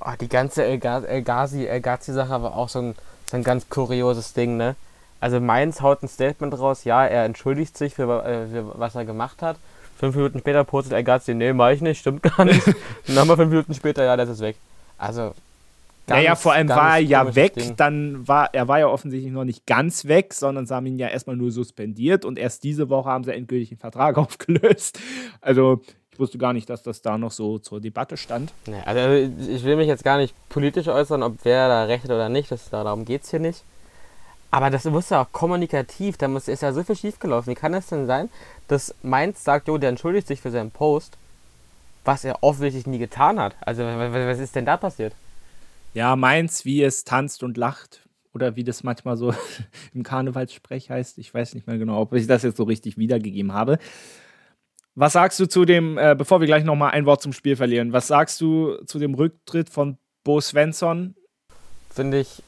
Oh, die ganze El Ghazi-Sache war auch so ein, so ein ganz kurioses Ding, ne? Also Mainz haut ein Statement raus, ja, er entschuldigt sich für, äh, für was er gemacht hat. Fünf Minuten später postet El Ghazi, nee, mach ich nicht, stimmt gar nicht. Nochmal fünf Minuten später, ja, das ist weg. Also, Ganz, naja, vor allem war er ja weg, Ding. dann war er war ja offensichtlich noch nicht ganz weg, sondern sie haben ihn ja erstmal nur suspendiert und erst diese Woche haben sie endgültig den Vertrag aufgelöst. Also ich wusste gar nicht, dass das da noch so zur Debatte stand. Nee, also ich will mich jetzt gar nicht politisch äußern, ob wer da recht hat oder nicht, das, darum geht es hier nicht. Aber das muss ja auch kommunikativ, da muss, ist ja so viel schiefgelaufen. Wie kann es denn sein, dass Mainz sagt, jo, der entschuldigt sich für seinen Post, was er offensichtlich nie getan hat? Also was ist denn da passiert? Ja, Mainz, wie es tanzt und lacht. Oder wie das manchmal so im Karnevalssprech heißt. Ich weiß nicht mehr genau, ob ich das jetzt so richtig wiedergegeben habe. Was sagst du zu dem, äh, bevor wir gleich nochmal ein Wort zum Spiel verlieren, was sagst du zu dem Rücktritt von Bo Svensson? Finde ich,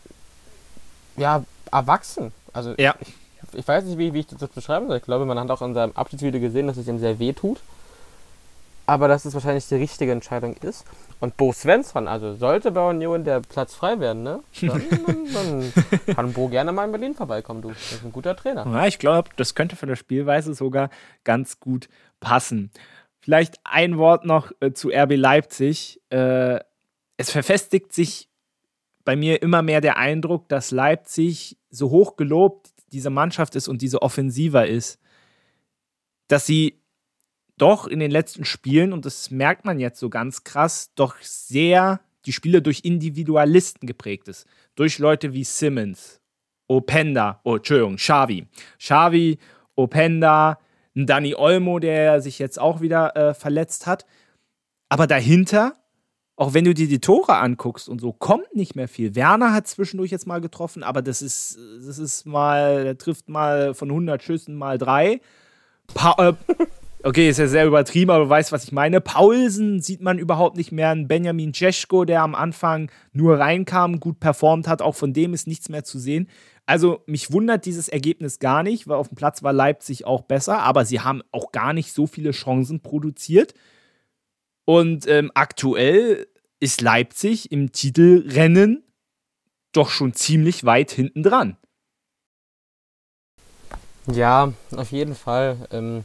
ja, erwachsen. Also, ja. ich, ich weiß nicht, wie, wie ich das beschreiben soll. Ich glaube, man hat auch in seinem Abschiedsvideo gesehen, dass es ihm sehr weh tut aber dass es wahrscheinlich die richtige Entscheidung ist. Und Bo Svensson, also sollte bei Union der Platz frei werden, ne? Dann, dann, dann kann Bo gerne mal in Berlin vorbeikommen, du. Das ist ein guter Trainer. Ja, ich glaube, das könnte von der Spielweise sogar ganz gut passen. Vielleicht ein Wort noch äh, zu RB Leipzig. Äh, es verfestigt sich bei mir immer mehr der Eindruck, dass Leipzig so hoch gelobt diese Mannschaft ist und diese offensiver ist, dass sie doch in den letzten Spielen, und das merkt man jetzt so ganz krass, doch sehr die Spiele durch Individualisten geprägt ist. Durch Leute wie Simmons, Openda, oh, Entschuldigung, Xavi. Xavi, Openda, Dani Olmo, der sich jetzt auch wieder äh, verletzt hat. Aber dahinter auch wenn du dir die Tore anguckst und so, kommt nicht mehr viel. Werner hat zwischendurch jetzt mal getroffen, aber das ist, das ist mal, der trifft mal von 100 Schüssen mal drei. Pa äh, okay, ist ja sehr übertrieben, aber du weißt, was ich meine. Paulsen sieht man überhaupt nicht mehr. Ein Benjamin Cesko, der am Anfang nur reinkam, gut performt hat, auch von dem ist nichts mehr zu sehen. Also mich wundert dieses Ergebnis gar nicht, weil auf dem Platz war Leipzig auch besser, aber sie haben auch gar nicht so viele Chancen produziert. Und ähm, aktuell ist Leipzig im Titelrennen doch schon ziemlich weit hinten dran. Ja, auf jeden Fall. Ähm,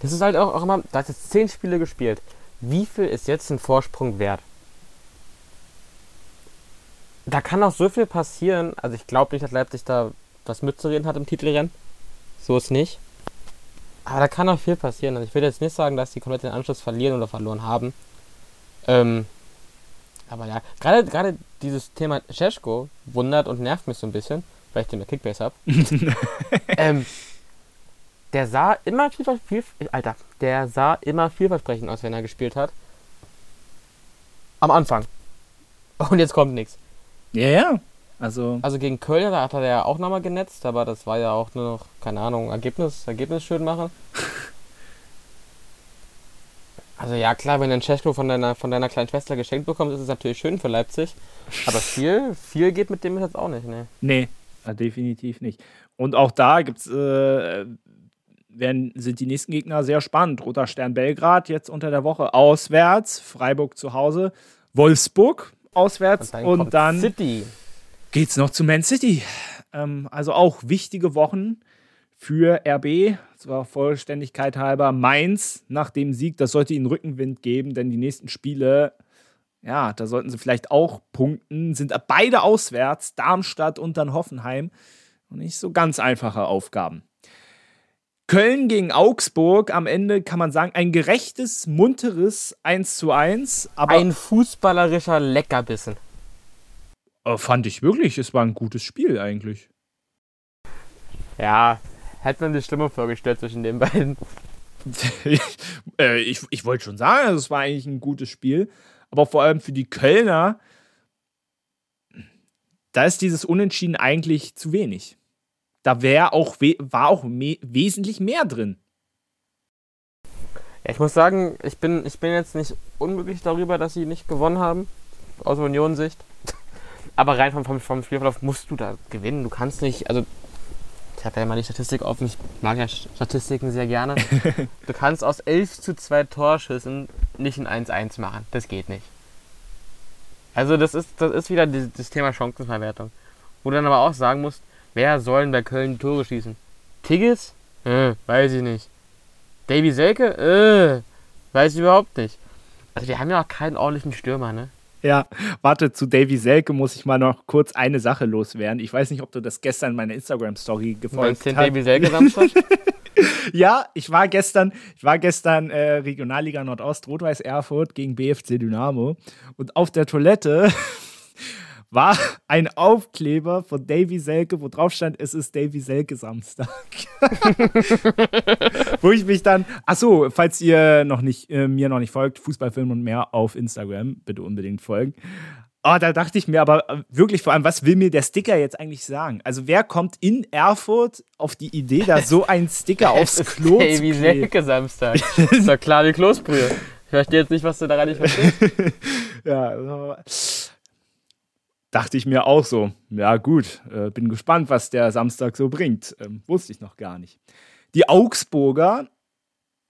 das ist halt auch, auch immer, da hat jetzt zehn Spiele gespielt. Wie viel ist jetzt ein Vorsprung wert? Da kann auch so viel passieren. Also ich glaube nicht, dass Leipzig da was mitzureden hat im Titelrennen. So ist nicht. Aber da kann auch viel passieren. Also ich will jetzt nicht sagen, dass die komplett den Anschluss verlieren oder verloren haben. Ähm, aber ja, gerade gerade dieses Thema Cesko wundert und nervt mich so ein bisschen, weil ich den Kickbase habe. ähm, der sah immer viel, viel, Alter, der sah immer vielversprechend aus, wenn er gespielt hat. Am Anfang. Und jetzt kommt nichts. Ja, ja. Also, also gegen Köln, da hat er ja auch nochmal genetzt, aber das war ja auch nur noch, keine Ahnung, Ergebnis, Ergebnis schön machen. Also ja, klar, wenn du ein Cesko von deiner, von deiner kleinen Schwester geschenkt bekommst, ist es natürlich schön für Leipzig. Aber viel, viel geht mit dem jetzt auch nicht, ne? Nee, definitiv nicht. Und auch da gibt's, äh, werden, sind die nächsten Gegner sehr spannend. Roter Stern Belgrad jetzt unter der Woche auswärts, Freiburg zu Hause, Wolfsburg auswärts und dann, und dann City geht's noch zu Man City. Ähm, also auch wichtige Wochen für RB. Zwar Vollständigkeit halber Mainz nach dem Sieg, das sollte ihnen Rückenwind geben, denn die nächsten Spiele, ja, da sollten sie vielleicht auch punkten. Sind beide auswärts, Darmstadt und dann Hoffenheim. Und nicht so ganz einfache Aufgaben. Köln gegen Augsburg, am Ende kann man sagen, ein gerechtes, munteres 1 zu 1. Aber ein fußballerischer Leckerbissen. Äh, fand ich wirklich, es war ein gutes Spiel eigentlich. Ja, hätte man sich schlimmer vorgestellt zwischen den beiden. äh, ich ich wollte schon sagen, also es war eigentlich ein gutes Spiel. Aber vor allem für die Kölner, da ist dieses Unentschieden eigentlich zu wenig. Da wär auch, war auch wesentlich mehr drin. Ja, ich muss sagen, ich bin, ich bin jetzt nicht unglücklich darüber, dass sie nicht gewonnen haben, aus Union-Sicht. Aber rein vom, vom, vom Spielverlauf musst du da gewinnen. Du kannst nicht, also ich habe ja immer die Statistik offen, ich mag ja Statistiken sehr gerne. du kannst aus 11 zu 2 Torschüssen nicht ein 1-1 machen. Das geht nicht. Also das ist, das ist wieder das Thema Chancenverwertung. Wo du dann aber auch sagen musst, wer soll denn bei Köln Tore schießen? Tigges? Äh, weiß ich nicht. Davy Selke? Äh, weiß ich überhaupt nicht. Also wir haben ja auch keinen ordentlichen Stürmer, ne? Ja, warte, zu Davy Selke muss ich mal noch kurz eine Sache loswerden. Ich weiß nicht, ob du das gestern in meiner Instagram-Story gefolgt hast. Davy Selke Samstag? ja, ich war gestern, ich war gestern äh, Regionalliga Nordost, Rot-Weiß Erfurt gegen BFC Dynamo. Und auf der Toilette war ein Aufkleber von Davy Selke, wo drauf stand, es ist Davy Selke Samstag. wo ich mich dann, achso, falls ihr noch nicht, äh, mir noch nicht folgt, Fußballfilm und mehr auf Instagram, bitte unbedingt folgen. Oh, da dachte ich mir aber äh, wirklich vor allem, was will mir der Sticker jetzt eigentlich sagen? Also wer kommt in Erfurt auf die Idee, da so einen Sticker aufs Klo Davy zu Davy Selke Samstag. ist doch klar wie Kloßbrühe. Ich verstehe jetzt nicht, was du daran nicht verstehst. ja, also, dachte ich mir auch so, ja gut, äh, bin gespannt, was der Samstag so bringt. Ähm, wusste ich noch gar nicht. Die Augsburger,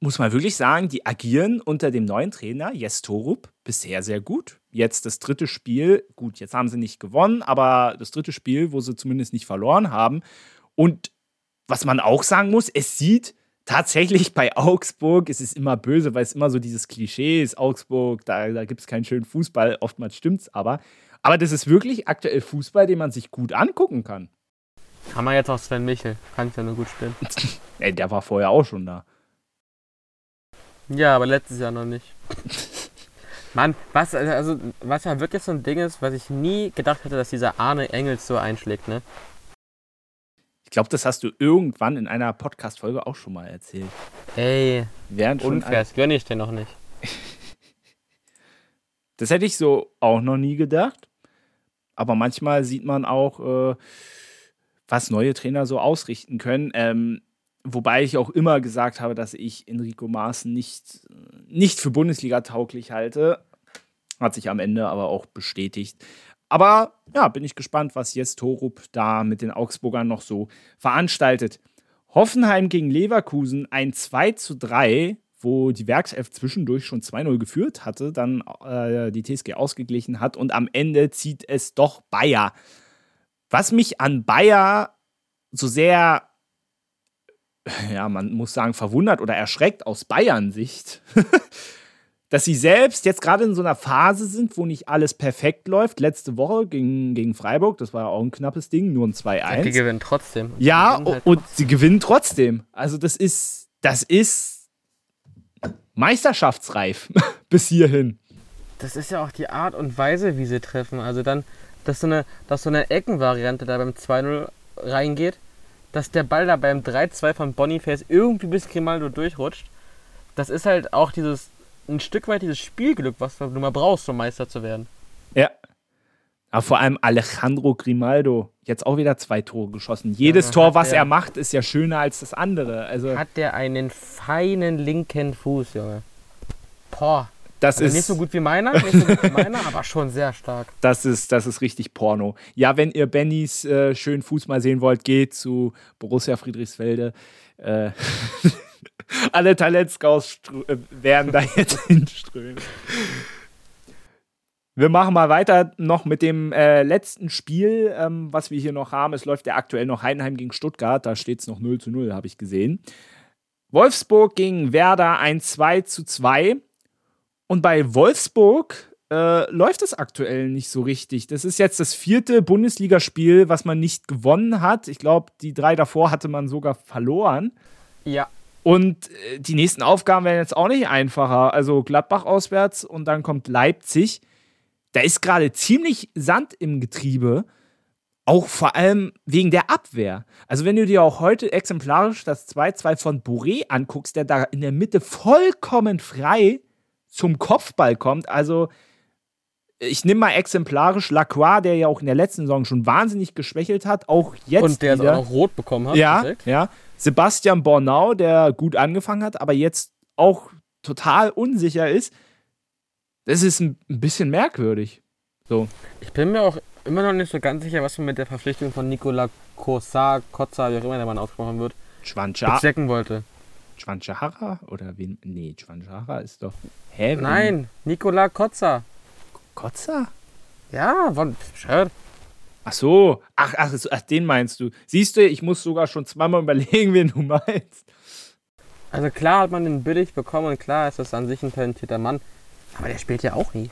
muss man wirklich sagen, die agieren unter dem neuen Trainer Jes Torup bisher sehr gut. Jetzt das dritte Spiel, gut, jetzt haben sie nicht gewonnen, aber das dritte Spiel, wo sie zumindest nicht verloren haben. Und was man auch sagen muss, es sieht tatsächlich bei Augsburg, es ist immer böse, weil es immer so dieses Klischee ist, Augsburg, da, da gibt es keinen schönen Fußball, oftmals stimmt es aber. Aber das ist wirklich aktuell Fußball, den man sich gut angucken kann. Kann man jetzt auch Sven Michel. Kann ich ja nur gut spielen. Ey, der war vorher auch schon da. Ja, aber letztes Jahr noch nicht. Mann, was, also, was ja wirklich so ein Ding ist, was ich nie gedacht hätte, dass dieser Arne Engels so einschlägt, ne? Ich glaube, das hast du irgendwann in einer Podcast-Folge auch schon mal erzählt. Ey, Während unfair, das gönne ich dir noch nicht. Das hätte ich so auch noch nie gedacht. Aber manchmal sieht man auch, äh, was neue Trainer so ausrichten können. Ähm, wobei ich auch immer gesagt habe, dass ich Enrico Maaßen nicht, nicht für Bundesliga tauglich halte. Hat sich am Ende aber auch bestätigt. Aber ja, bin ich gespannt, was jetzt Torup da mit den Augsburgern noch so veranstaltet. Hoffenheim gegen Leverkusen ein 2 zu 3, wo die Werkself zwischendurch schon 2-0 geführt hatte, dann äh, die TSG ausgeglichen hat und am Ende zieht es doch Bayer. Was mich an Bayer so sehr, ja, man muss sagen, verwundert oder erschreckt aus Bayern-Sicht, dass sie selbst jetzt gerade in so einer Phase sind, wo nicht alles perfekt läuft. Letzte Woche gegen, gegen Freiburg, das war ja auch ein knappes Ding, nur ein 2-1. Die gewinnen trotzdem. Und ja, gewinnen halt und trotzdem. sie gewinnen trotzdem. Also das ist, das ist meisterschaftsreif bis hierhin. Das ist ja auch die Art und Weise, wie sie treffen. Also dann, dass so eine, dass so eine Eckenvariante da beim 2-0 reingeht, dass der Ball da beim 3-2 von Boniface irgendwie bis Grimaldo durchrutscht. Das ist halt auch dieses ein Stück weit dieses Spielglück, was du mal brauchst, um Meister zu werden. Ja. Aber vor allem Alejandro Grimaldo, jetzt auch wieder zwei Tore geschossen. Jedes ja, Tor, was er macht, ist ja schöner als das andere. Also hat der einen feinen linken Fuß, Junge. Boah. Das also ist nicht so gut wie meiner, nicht so gut wie meiner, aber schon sehr stark. Das ist, das ist richtig Porno. Ja, wenn ihr Bennys äh, schönen Fuß mal sehen wollt, geht zu Borussia Friedrichsfelde. Äh, Alle Talentscouts äh, werden da jetzt hinströmen. Wir machen mal weiter noch mit dem äh, letzten Spiel, ähm, was wir hier noch haben. Es läuft ja aktuell noch Heidenheim gegen Stuttgart. Da steht es noch 0 zu 0, habe ich gesehen. Wolfsburg gegen Werder ein 2 zu 2. Und bei Wolfsburg äh, läuft es aktuell nicht so richtig. Das ist jetzt das vierte Bundesligaspiel, was man nicht gewonnen hat. Ich glaube, die drei davor hatte man sogar verloren. Ja. Und äh, die nächsten Aufgaben werden jetzt auch nicht einfacher. Also Gladbach auswärts und dann kommt Leipzig. Da ist gerade ziemlich Sand im Getriebe. Auch vor allem wegen der Abwehr. Also, wenn du dir auch heute exemplarisch das 2-2 von Bourré anguckst, der da in der Mitte vollkommen frei zum Kopfball kommt. Also, ich nehme mal exemplarisch Lacroix, der ja auch in der letzten Saison schon wahnsinnig geschwächelt hat, auch jetzt. Und der wieder. auch noch rot bekommen hat. Ja, direkt. ja. Sebastian Bornau, der gut angefangen hat, aber jetzt auch total unsicher ist. Das ist ein bisschen merkwürdig. So. Ich bin mir auch immer noch nicht so ganz sicher, was man mit der Verpflichtung von Nikola Kosa, Kotza, wie auch immer der Mann ausgesprochen wird, bezwecken wollte. Schwanchara? Oder wen? Nee, Schwanchara ist doch. Hä? Nein, Nikola Kotza. Kotza? Ja, von. Schön. Ach so, ach, ach, ach, den meinst du. Siehst du, ich muss sogar schon zweimal überlegen, wen du meinst. Also klar hat man den billig bekommen und klar ist das an sich ein talentierter Mann, aber der spielt ja auch nie.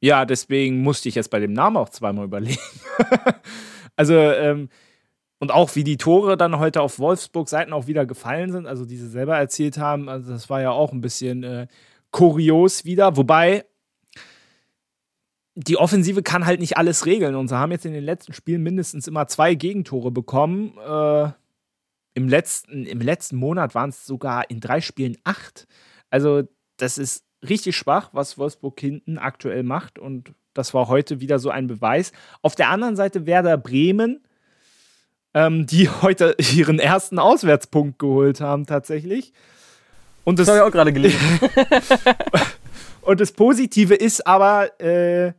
Ja, deswegen musste ich jetzt bei dem Namen auch zweimal überlegen. also, ähm, und auch wie die Tore dann heute auf Wolfsburg-Seiten auch wieder gefallen sind, also die sie selber erzählt haben, also das war ja auch ein bisschen äh, kurios wieder. Wobei, die Offensive kann halt nicht alles regeln. Und sie haben jetzt in den letzten Spielen mindestens immer zwei Gegentore bekommen. Äh, im, letzten, Im letzten Monat waren es sogar in drei Spielen acht. Also, das ist richtig schwach, was Wolfsburg hinten aktuell macht. Und das war heute wieder so ein Beweis. Auf der anderen Seite Werder Bremen, ähm, die heute ihren ersten Auswärtspunkt geholt haben, tatsächlich. Und das, das habe ich auch gerade gelesen. Und das Positive ist aber, äh,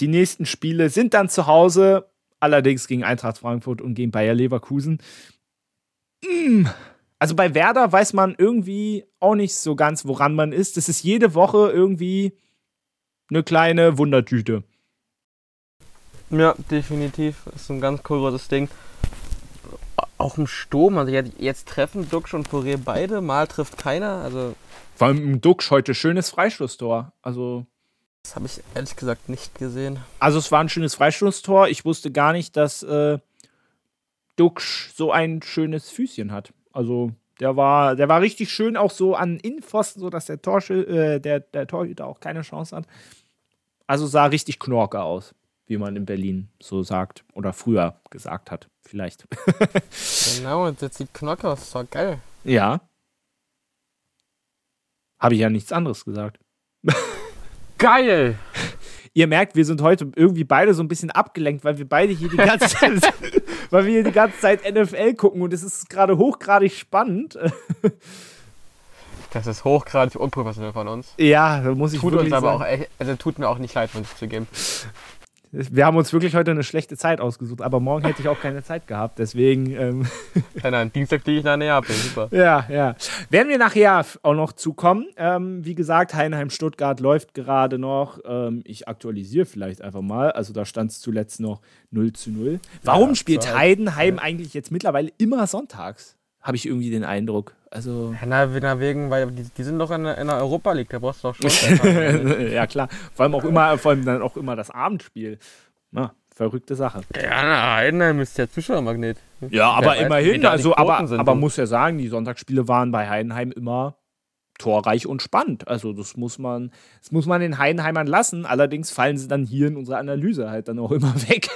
die nächsten Spiele sind dann zu Hause, allerdings gegen Eintracht Frankfurt und gegen Bayer Leverkusen. Mm. Also bei Werder weiß man irgendwie auch nicht so ganz, woran man ist. Das ist jede Woche irgendwie eine kleine Wundertüte. Ja, definitiv. Das ist ein ganz kurioses Ding. Auch im Sturm, also jetzt treffen Duxch und Poirier beide, mal trifft keiner. Also Vor allem Duxch heute schönes Freistoßtor. Also das habe ich ehrlich gesagt nicht gesehen. Also es war ein schönes Freistoßtor. Ich wusste gar nicht, dass äh, Duxch so ein schönes Füßchen hat. Also der war, der war richtig schön auch so an Innenpfosten, so dass der, Torschel, äh, der, der Torhüter auch keine Chance hat. Also sah richtig knorke aus, wie man in Berlin so sagt oder früher gesagt hat, vielleicht. genau, das sieht knorke aus, war geil. Ja. Habe ich ja nichts anderes gesagt. Geil! Ihr merkt, wir sind heute irgendwie beide so ein bisschen abgelenkt, weil wir beide hier die ganze Zeit, weil wir hier die ganze Zeit NFL gucken und es ist gerade hochgradig spannend. Das ist hochgradig unprofessionell von uns. Ja, da muss ich Tut wirklich uns aber sagen. auch echt, also tut mir auch nicht leid, muss ich zugeben. Wir haben uns wirklich heute eine schlechte Zeit ausgesucht, aber morgen hätte ich auch keine Zeit gehabt. Deswegen, ähm, Nein, nein, Dienstag fliege ich nach Neapel, super. ja, ja. Werden wir nachher auch noch zukommen. Ähm, wie gesagt, Heinheim-Stuttgart läuft gerade noch. Ähm, ich aktualisiere vielleicht einfach mal. Also da stand es zuletzt noch 0 zu 0. Warum Ja, spielt. Heidenheim eigentlich jetzt mittlerweile immer sonntags? Habe ich irgendwie den Eindruck. Also. Na, na, wegen, weil die, die sind doch in, der- in der Europa League, da brauchst du doch schon. ja, klar. Vor allem auch immer, vor allem dann auch immer das Abendspiel. Na, verrückte Sache. ja, na, Heidenheim ist der Zuschauermagnet. Ja, aber weiß, immerhin, also, aber, sind, aber muss ja sagen, die Sonntagsspiele waren bei Heidenheim immer torreich und spannend. Also das muss man, das muss man den Heidenheimern lassen. Allerdings fallen sie dann hier in unserer Analyse halt dann auch immer weg.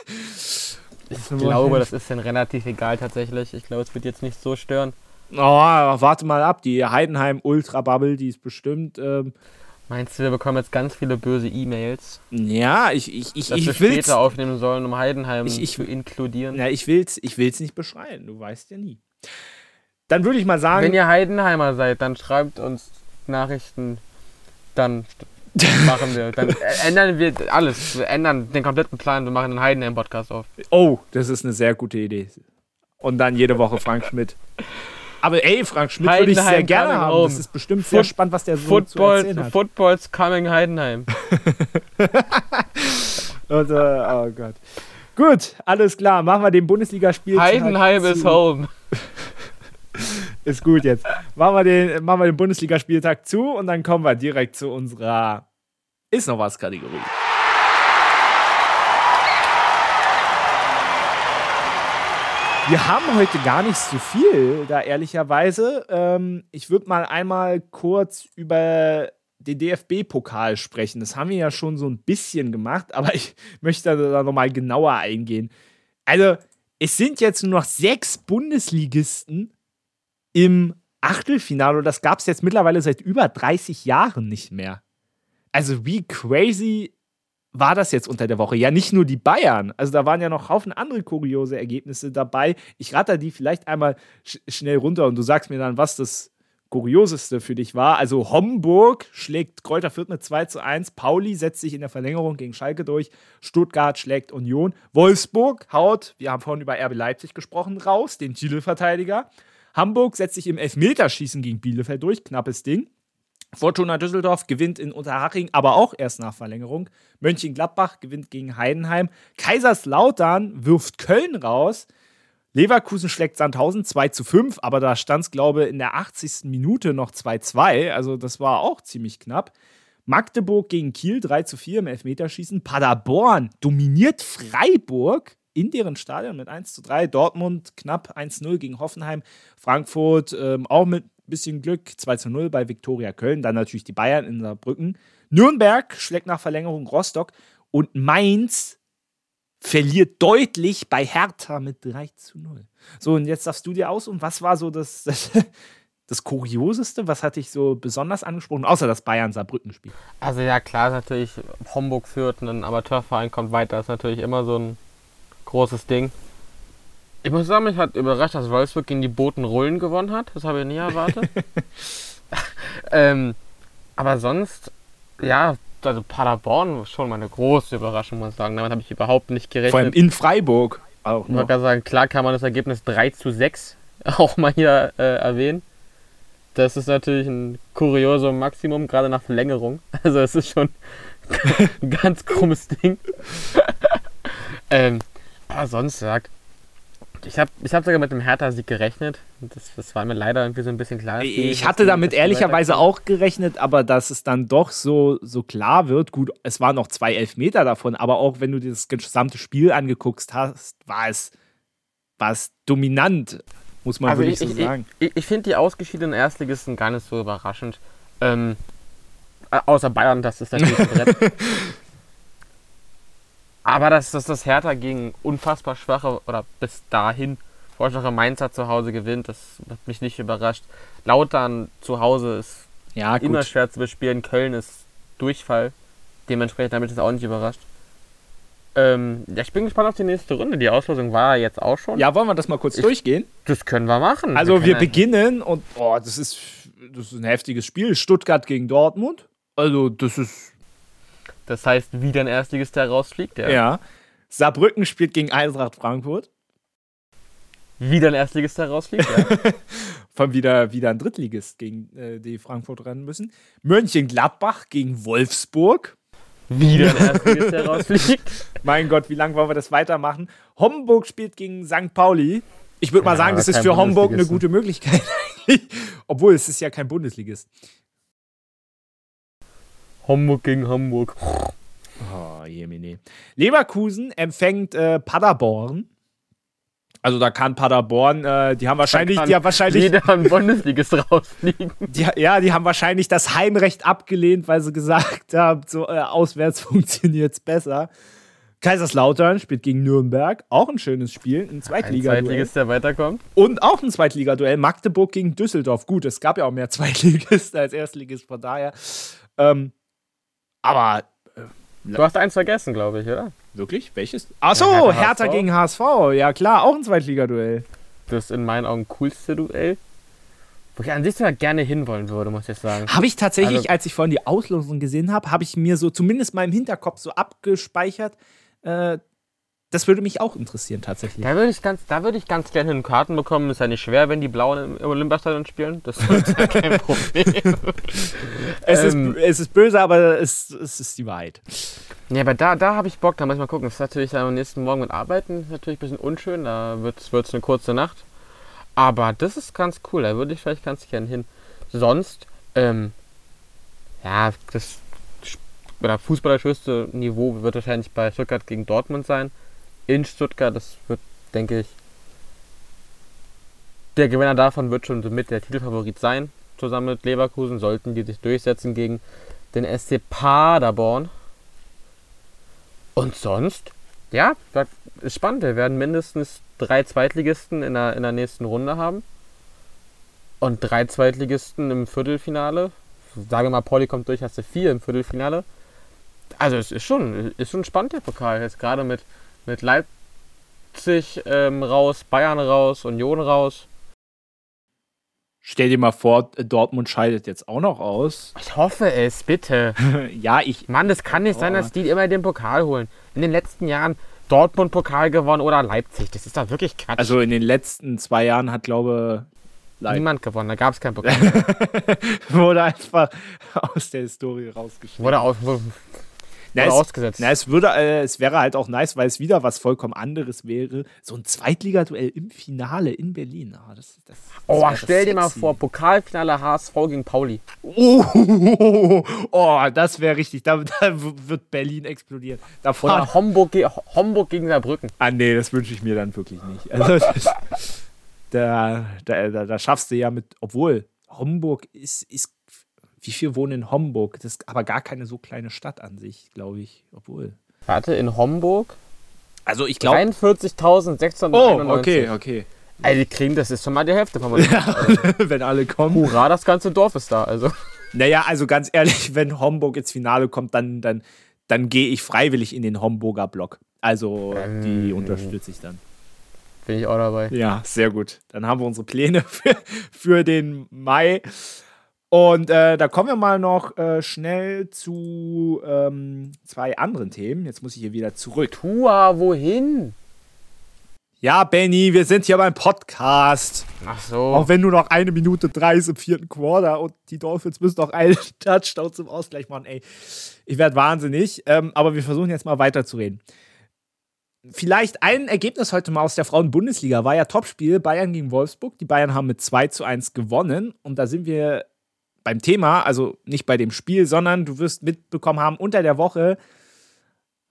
Ich glaube, das ist denen relativ egal tatsächlich. Ich glaube, es wird jetzt nicht so stören. Oh, warte mal ab, die Heidenheim Ultra Bubble, die ist bestimmt. Ähm, Meinst du, wir bekommen jetzt ganz viele böse E-Mails, ja, ich, ich, ich, dass wir ich will's. später aufnehmen sollen, um Heidenheim Ich- ich- zu inkludieren? Ja, ich will's, ich will's nicht beschreien. Du weißt ja nie. Dann würde ich mal sagen. Wenn ihr Heidenheimer seid, dann schreibt uns Nachrichten, dann machen wir, dann ändern wir alles. Wir ändern den kompletten Plan, wir machen einen Heidenheim-Podcast auf. Oh, das ist eine sehr gute Idee. Und dann jede Woche Frank Schmidt. Aber ey, Frank Schmidt würde ich sehr gerne haben. home. Das ist bestimmt sehr spannend, was der so zu Football, erzählen hat. Football's coming Heidenheim. Und, äh, oh Gott. Gut, alles klar. Machen wir den Bundesligaspiel. Heidenheim is home. Ist gut jetzt. Machen wir den, machen wir den Bundesligaspieltag zu und dann kommen wir direkt zu unserer Ist noch was Kategorie. Wir haben heute gar nicht so viel, da ehrlicherweise. Ähm, ich würde mal einmal kurz über den DFB-Pokal sprechen. Das haben wir ja schon so ein bisschen gemacht, aber ich möchte da nochmal genauer eingehen. Also, es sind jetzt nur noch sechs Bundesligisten im Achtelfinale das gab es jetzt mittlerweile seit über 30 Jahren nicht mehr. Also, wie crazy war das jetzt unter der Woche? Ja, nicht nur die Bayern. Also da waren ja noch Haufen andere kuriose Ergebnisse dabei. Ich ratter die vielleicht einmal sch schnell runter und du sagst mir dann, was das Kurioseste für dich war. Also Homburg schlägt Kräuter Fürth mit 2 zu 1. Pauli setzt sich in der Verlängerung gegen Schalke durch. Stuttgart schlägt Union. Wolfsburg haut, wir haben vorhin über RB Leipzig gesprochen, raus, den Titelverteidiger. Hamburg setzt sich im Elfmeterschießen gegen Bielefeld durch. Knappes Ding. Fortuna Düsseldorf gewinnt in Unterhaching, aber auch erst nach Verlängerung. Mönchengladbach gewinnt gegen Heidenheim. Kaiserslautern wirft Köln raus. Leverkusen schlägt Sandhausen 2 zu 5, aber da stand es, glaube ich, in der 80. Minute noch 2-2. Also das war auch ziemlich knapp. Magdeburg gegen Kiel 3 zu 4 im Elfmeterschießen. Paderborn dominiert Freiburg in deren Stadion mit 1 zu 3. Dortmund knapp 1-0 gegen Hoffenheim. Frankfurt ähm, auch mit bisschen Glück 2 zu 0 bei Viktoria Köln. Dann natürlich die Bayern in Saarbrücken. Nürnberg schlägt nach Verlängerung Rostock. Und Mainz verliert deutlich bei Hertha mit 3 zu 0. So, und jetzt darfst du dir aus und was war so das, das, das Kurioseste? Was hat dich so besonders angesprochen? Außer das Bayern-Saarbrücken-Spiel. Also ja, klar ist natürlich, Homburg führt, ein Amateurverein kommt weiter, ist natürlich immer so ein großes Ding. Ich muss sagen, mich hat überrascht, dass Wolfsburg gegen die Boten Rollen gewonnen hat. Das habe ich nie erwartet. ähm, aber sonst, ja, also Paderborn schon mal eine große Überraschung, muss ich sagen. Damit habe ich überhaupt nicht gerechnet. Vor allem in Freiburg. Auch Ich noch. wollte gerade sagen, klar kann man das Ergebnis 3 zu 6 auch mal hier äh, erwähnen. Das ist natürlich ein kuriosum Maximum, gerade nach Verlängerung. Also es ist schon ein ganz krummes Ding. ähm, aber sonst sag, ich habe ich hab sogar mit dem Hertha-Sieg gerechnet. Das, das war mir leider irgendwie so ein bisschen klar. Ich hatte damit ehrlicherweise auch gerechnet, aber dass es dann doch so, so klar wird. Gut, es waren noch zwei Elfmeter davon, aber auch wenn du dir das gesamte Spiel angeguckt hast, war es, war es dominant, muss man Also wirklich ich, so ich, sagen. ich, ich, finde die ausgeschiedenen Erstligisten gar nicht so überraschend. Ähm, äh, außer Bayern, das ist natürlich Brett. Aber dass, dass das Hertha gegen unfassbar schwache oder bis dahin vorschwache Mainzer zu Hause gewinnt, das hat mich nicht überrascht. Lautern zu Hause ist Ja, immer schwer zu bespielen. Köln ist Durchfall. Dementsprechend damit ist auch nicht überrascht. Ähm, ja, ich bin gespannt auf die nächste Runde. Die Auslosung war ja jetzt auch schon. Ja, wollen wir das mal kurz Ich- durchgehen? Das können wir machen. Also wir ja- beginnen und oh, das ist das ist ein heftiges Spiel. Stuttgart gegen Dortmund. Also das ist Das heißt, wieder ein Erstligist, der rausfliegt. Ja. ja. Saarbrücken spielt gegen Eintracht Frankfurt. Wieder ein Erstligist, der rausfliegt. Ja. Von wieder wieder ein Drittligist gegen äh, die Frankfurt rennen müssen. Mönchengladbach gegen Wolfsburg. wieder ein Erstligist, der rausfliegt. Mein Gott, wie lange wollen wir das weitermachen? Homburg spielt gegen St. Pauli. Ich würde mal Ja, sagen, das ist für Homburg eine ne? gute Möglichkeit. Obwohl es ist ja kein Bundesligist. Hamburg gegen Hamburg. Oh, Jemine. Leverkusen empfängt äh, Paderborn. Also da kann Paderborn, äh, die haben wahrscheinlich, die haben wahrscheinlich, ein Bundesligist rausfliegen. die, ja, die haben wahrscheinlich das Heimrecht abgelehnt, weil sie gesagt haben, so äh, auswärts funktioniert es besser. Kaiserslautern spielt gegen Nürnberg, auch ein schönes Spiel, ein Ein Zweitligaduell. Zweitligist, der weiterkommt. Und auch ein Zweitligaduell, Magdeburg gegen Düsseldorf. Gut, es gab ja auch mehr Zweitligisten als Erstligist, von daher. Ähm, aber Du hast eins vergessen, glaube ich, oder? wirklich, welches? Achso, Ja, Hertha, Hertha HSV. gegen HSV. Ja klar, auch ein Zweitligaduell. Das in meinen Augen coolste Duell. Wo ich an sich sogar gerne hinwollen würde, muss ich sagen. Habe ich tatsächlich, Also- als ich vorhin die Auslosung gesehen habe, habe ich mir so zumindest mal im Hinterkopf so abgespeichert. Äh, das würde mich auch interessieren tatsächlich. Da würde ich ganz, da würde ich ganz gerne hin Karten bekommen. Ist ja nicht schwer, wenn die Blauen im Olympiastadion spielen. Das ist ja kein Problem. Es, ähm, ist, es ist böse, aber es, es ist die Wahrheit. ja, aber da, da habe ich Bock. Da muss ich mal gucken. Das ist natürlich am nächsten Morgen mit Arbeiten. natürlich ein bisschen unschön. Da wird es eine kurze Nacht. Aber das ist ganz cool. Da würde ich vielleicht ganz gern hin. Sonst, ähm, ja, das oder Fußball das höchste Niveau wird wahrscheinlich bei Stuttgart gegen Dortmund sein. In Stuttgart, das wird, denke ich, der Gewinner davon wird schon mit der Titelfavorit sein. Zusammen mit Leverkusen sollten die sich durchsetzen gegen den SC Paderborn. Und sonst, ja, das ist spannend. Wir werden mindestens drei Zweitligisten in der, in der nächsten Runde haben. Und drei Zweitligisten im Viertelfinale. Sage mal, Pauli kommt durch, hast du vier im Viertelfinale. Also es ist schon, ist schon spannend, der Pokal. Jetzt gerade mit, mit Leipzig ähm, raus, Bayern raus, Union raus. Stell dir mal vor, Dortmund scheidet jetzt auch noch aus. Ich hoffe es, bitte. ja, ich. Mann, das kann nicht sein, Oh. dass die immer den Pokal holen. In den letzten Jahren Dortmund Pokal gewonnen oder Leipzig. Das ist doch wirklich Quatsch. Also in den letzten zwei Jahren hat, glaube Leipzig Niemand gewonnen, da gab es keinen Pokal. wurde einfach aus der Historie rausgeschrieben. Wurde, aus, Na, es, ausgesetzt. na, es, würde, äh, es wäre halt auch nice, weil es wieder was vollkommen anderes wäre. So ein Zweitligaduell im Finale in Berlin. Ah, das, das, das oh, stell dir mal vor, Pokalfinale HSV gegen Pauli. Oh, oh, das wäre richtig. Da, da wird Berlin explodieren. Da fahren Oder Homburg, ge Homburg gegen Saarbrücken. Ah, nee, das wünsche ich mir dann wirklich nicht. Also, da, da, da, da schaffst du ja mit, obwohl Homburg ist, ist, wie viel wohnen in Homburg? Das ist aber gar keine so kleine Stadt an sich, glaube ich. Obwohl. Warte, in Homburg Also, ich glaube. 43.691. Oh, okay, okay. Ey, die kriegen, das ist schon mal die Hälfte von meinem. wenn alle kommen. Hurra, das ganze Dorf ist da. Also. Naja, also ganz ehrlich, wenn Homburg ins Finale kommt, dann, dann, dann gehe ich freiwillig in den Homburger Block. Also, die Ähm. unterstütze ich dann. Bin ich auch dabei. Ja, sehr gut. Dann haben wir unsere Pläne für, für den Mai. Und äh, da kommen wir mal noch äh, schnell zu ähm, zwei anderen Themen. Jetzt muss ich hier wieder zurück. Tua, wohin? Ja, Benny, wir sind hier beim Podcast. Ach so. Auch wenn nur noch eine Minute drei ist im vierten Quarter und die Dolphins müssen noch einen Touchdown zum Ausgleich machen. Ey, ich werde wahnsinnig. Ähm, aber wir versuchen jetzt mal weiterzureden. Vielleicht ein Ergebnis heute mal aus der Frauen-Bundesliga war ja Topspiel Bayern gegen Wolfsburg. Die Bayern haben mit 2 zu 1 gewonnen. Und da sind wir beim Thema, also nicht bei dem Spiel, sondern du wirst mitbekommen haben, unter der Woche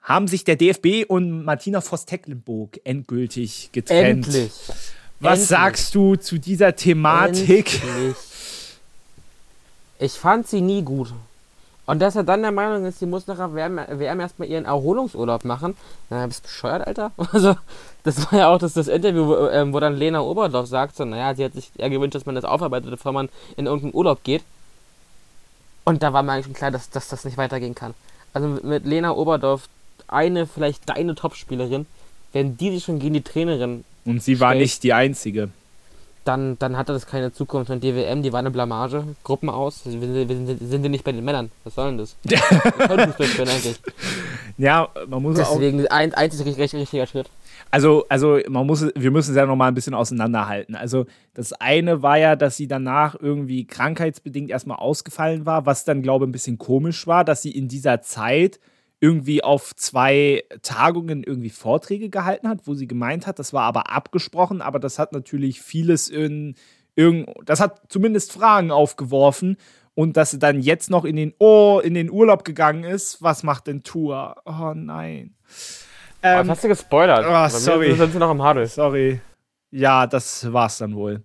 haben sich der DFB und Martina Voss-Tecklenburg endgültig getrennt. Endlich. Was Endlich. sagst du zu dieser Thematik? Endlich. Ich fand sie nie gut. Und dass er dann der Meinung ist, sie muss nach der WM, WM erstmal ihren Erholungsurlaub machen. Na, bist du bescheuert, Alter? Also, das war ja auch das, das Interview, wo, ähm, wo dann Lena Oberdorf sagt, so, naja, sie hat sich eher gewünscht, dass man das aufarbeitet, bevor man in irgendeinen Urlaub geht. Und da war mir eigentlich schon klar, dass, dass das nicht weitergehen kann. also mit Lena Oberdorf, eine, vielleicht deine Topspielerin, wenn die sich schon gegen die Trainerin. Und sie war stellt, nicht die Einzige. Dann, dann hatte das keine Zukunft. Und DWM, die war eine Blamage. Gruppen aus. Wir sind, wir sind, sind nicht bei den Männern. Was soll denn das? Eigentlich? Ja, man muss Deswegen auch. ein einzig richtig, richtiger Schritt. Also, also man muss, wir müssen es ja nochmal ein bisschen auseinanderhalten. Also, das eine war ja, dass sie danach irgendwie krankheitsbedingt erstmal ausgefallen war, was dann, glaube ich, ein bisschen komisch war, dass sie in dieser Zeit irgendwie auf zwei Tagungen irgendwie Vorträge gehalten hat, wo sie gemeint hat, das war aber abgesprochen, aber das hat natürlich vieles in irgend, das hat zumindest Fragen aufgeworfen und dass sie dann jetzt noch in den oh, in den Urlaub gegangen ist, was macht denn Tour? Oh nein. Ähm, was hast du gespoilert? Oh, sorry. sind sie noch im Hadel. Sorry. Ja, das war's dann wohl.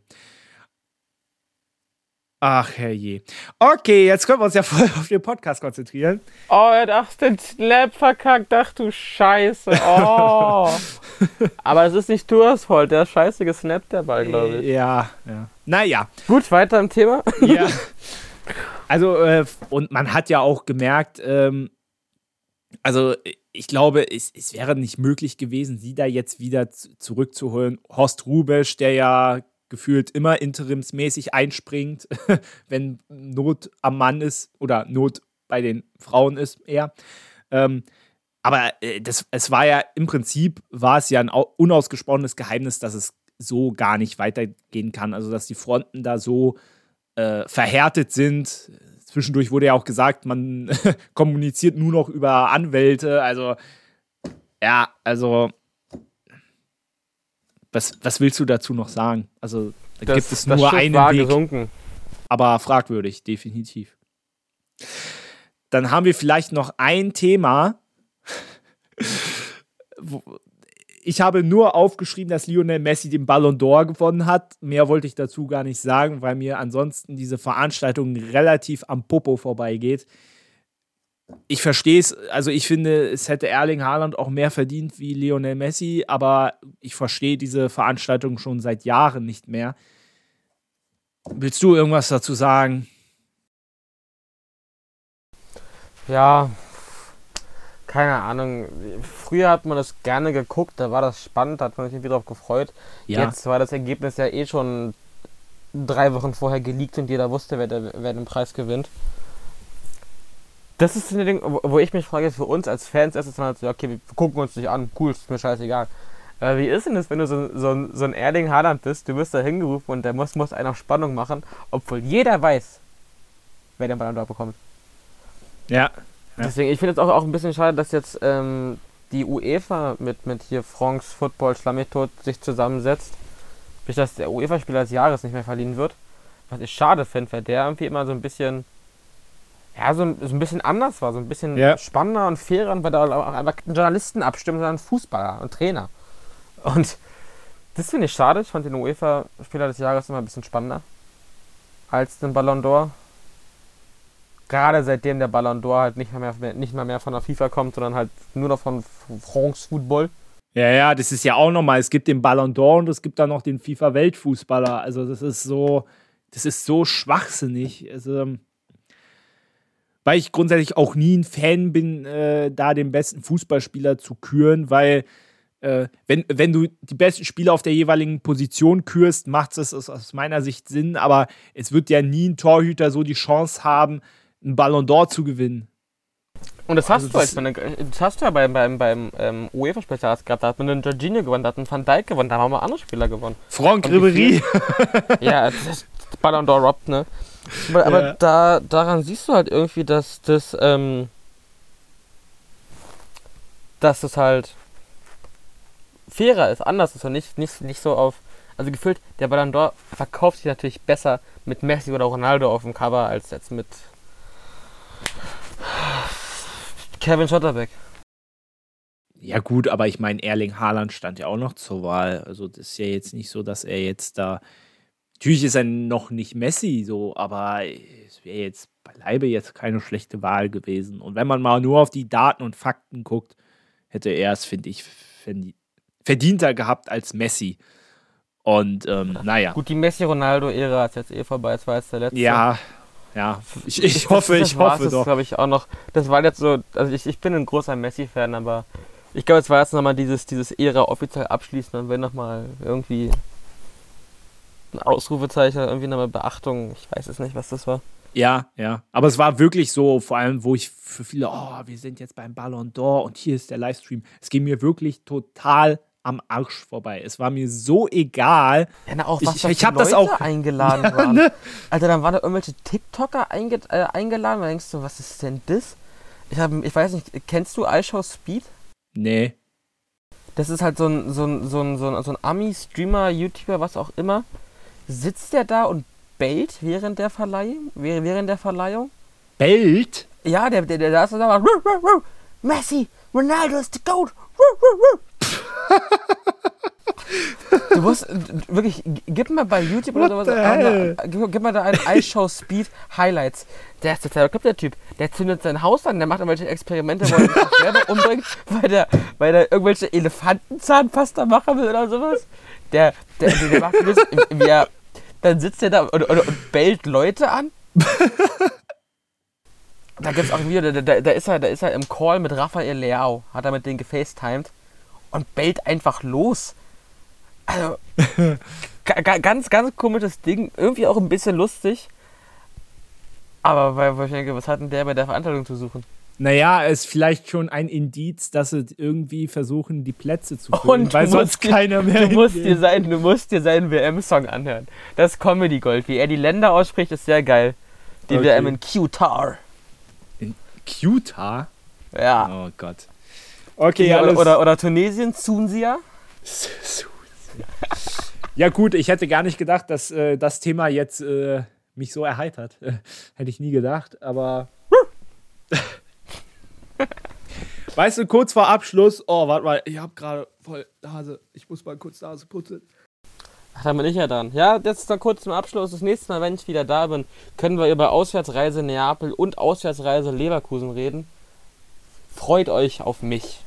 Ach, herrje. Okay, jetzt können wir uns ja voll auf den Podcast konzentrieren. Oh, er hat den Snap verkackt. Ach du Scheiße. Oh. Aber es ist nicht Tours Fault. Der ist scheiße gesnappt, der Ball, glaube ich. Ja, ja. Naja. Gut, weiter im Thema. Ja. Also, äh, und man hat ja auch gemerkt, ähm, also ich glaube, es, es, wäre nicht möglich gewesen, sie da jetzt wieder zurückzuholen. Horst Rubesch, der ja gefühlt immer interimsmäßig einspringt, wenn Not am Mann ist oder Not bei den Frauen ist eher. Ähm, aber äh, das, es war ja im Prinzip, war es ja ein unausgesprochenes Geheimnis, dass es so gar nicht weitergehen kann. Also, dass die Fronten da so äh, verhärtet sind. Zwischendurch wurde ja auch gesagt, man kommuniziert nur noch über Anwälte. Also, ja, also was, was willst du dazu noch sagen? Also, da das, gibt es nur einen war Weg. Gesunken. Aber fragwürdig, definitiv. Dann haben wir vielleicht noch ein Thema. ich habe nur aufgeschrieben, dass Lionel Messi den Ballon d'Or gewonnen hat. Mehr wollte ich dazu gar nicht sagen, weil mir ansonsten diese Veranstaltung relativ am Popo vorbeigeht ich verstehe es, also ich finde, es hätte Erling Haaland auch mehr verdient wie Lionel Messi, aber ich verstehe diese Veranstaltung schon seit Jahren nicht mehr. Willst du irgendwas dazu sagen? Ja, keine Ahnung. Früher hat man das gerne geguckt, da war das spannend, da hat man sich irgendwie drauf gefreut. Ja. Jetzt war das Ergebnis ja eh schon drei Wochen vorher geleakt und jeder wusste, wer, der, wer den Preis gewinnt das ist ein Ding, wo ich mich frage, für uns als Fans ist es dann halt so, okay, wir gucken uns nicht an, cool, ist mir scheißegal. Aber wie ist denn das, wenn du so, so, so ein Erling Haaland bist, du wirst da hingerufen und der muss, muss einer Spannung machen, obwohl jeder weiß, wer den Ballon d'Or bekommt. Ja. Ja. Deswegen, ich finde es auch, auch ein bisschen schade, dass jetzt ähm, die UEFA mit, mit hier France Football Schlammethod sich zusammensetzt, bis dass der UEFA-Spieler des Jahres nicht mehr verliehen wird. Was ich schade finde, weil der irgendwie immer so ein bisschen ja, so, so ein bisschen anders war, so ein bisschen ja. spannender und fairer, weil da auch einfach Journalisten abstimmen, sondern Fußballer und Trainer. Und das finde ich schade. Ich fand den UEFA-Spieler des Jahres immer ein bisschen spannender als den Ballon d'Or. Gerade seitdem der Ballon d'Or halt nicht mehr, nicht mal mehr von der FIFA kommt, sondern halt nur noch von France Football. Ja, ja, das ist ja auch nochmal. Es gibt den Ballon d'Or und es gibt dann noch den FIFA-Weltfußballer. Also, das ist so, das ist so schwachsinnig. Also, weil ich grundsätzlich auch nie ein Fan bin, äh, da den besten Fußballspieler zu küren, weil äh, wenn, wenn du die besten Spieler auf der jeweiligen Position kürst, macht es aus meiner Sicht Sinn, aber es wird ja nie ein Torhüter so die Chance haben, einen Ballon d'Or zu gewinnen. Und das hast also du das, meine, das hast du ja beim, beim, beim ähm, UEFA-Spezial gehabt, da hat man den Jorginho gewonnen, da hat man Van Dijk gewonnen, da haben wir andere Spieler gewonnen. Franck Ribéry. ja, das ist Ballon d'Or Rob, ne? Aber, aber ja. da, daran siehst du halt irgendwie, dass das, ähm, dass es halt fairer ist, anders ist und nicht, nicht, nicht so auf. Also gefühlt, der Ballon d'Or verkauft sich natürlich besser mit Messi oder Ronaldo auf dem Cover als jetzt mit Kevin Schotterbeck. Ja gut, aber ich meine, Erling Haaland stand ja auch noch zur Wahl. Also das ist ja jetzt nicht so, dass er jetzt da Natürlich ist er noch nicht Messi so, aber es wäre jetzt beileibe jetzt keine schlechte Wahl gewesen. Und wenn man mal nur auf die Daten und Fakten guckt, hätte er es, finde ich, verdienter gehabt als Messi. Und ähm, naja. Gut, die Messi-Ronaldo-Ära ist jetzt eh vorbei, es war jetzt der letzte. Ja, Ja, ich, ich hoffe, ich hoffe doch. glaube ich, auch noch. Das war jetzt so, also ich, ich bin ein großer Messi-Fan, aber ich glaube, es war jetzt nochmal dieses, dieses Ära offiziell abschließen und wenn nochmal irgendwie ein Ausrufezeichen, irgendwie nochmal Beachtung, ich weiß es nicht, was das war. Ja, ja. Aber es war wirklich so, vor allem, wo ich für viele, oh, wir sind jetzt beim Ballon d'Or und hier ist der Livestream. Es ging mir wirklich total am Arsch vorbei. Es war mir so egal. Ja, na auch was ich, ich habe das auch eingeladen ja. Ne? Also dann waren da irgendwelche TikToker einge äh, eingeladen. Da denkst du, was ist denn das? Ich, hab, ich weiß nicht, kennst du iShow Speed? Nee. Das ist halt so ein, so ein, so ein, so ein, so ein Ami-Streamer, YouTuber, was auch immer. Sitzt der da und bellt während der Verleihung? Während der Verleihung? Bellt? Ja, der, der, der, der ist da. Messi, Ronaldo ist the GOAT. Du musst wirklich, gib mal bei YouTube What oder sowas, eine, gib, gib, mal da ein iShow Speed Highlights. Der ist total der Typ. Der zündet sein Haus an, der macht irgendwelche Experimente, wo er sich selber umbringt, weil der, weil der irgendwelche Elefantenzahnpasta machen will oder sowas. Der, der, der, der macht das, er, dann sitzt er da und, und, und bellt Leute an. Da gibt es auch ein Video, da, da, da, ist er, da ist er im Call mit Raphael Leao, hat er mit denen gefacetimed und bellt einfach los. Also, ganz, ganz komisches Ding. Irgendwie auch ein bisschen lustig. Aber weil, ich denke, was hat denn der bei der Veranstaltung zu suchen? Naja, ist vielleicht schon ein Indiz, dass sie irgendwie versuchen, die Plätze zu füllen, Und weil sonst dir, keiner mehr. Du musst, dir sein, du musst dir seinen WM-Song anhören. Das Comedy Gold. Wie er die Länder ausspricht, ist sehr geil. Die okay. WM in Qatar. In Qatar? Ja. Oh Gott. Okay, ja, oder, oder, oder Tunesien, Sunsia. ja, gut, ich hätte gar nicht gedacht, dass äh, das Thema jetzt äh, mich so erheitert. Äh, hätte ich nie gedacht, aber. weißt du, kurz vor Abschluss, oh, warte mal, ich hab gerade voll Nase. Ich muss mal kurz Nase putzen. Ach, da bin ich ja dran. Ja, jetzt dann kurz zum Abschluss. Das nächste Mal, wenn ich wieder da bin, können wir über Auswärtsreise Neapel und Auswärtsreise Leverkusen reden. Freut euch auf mich.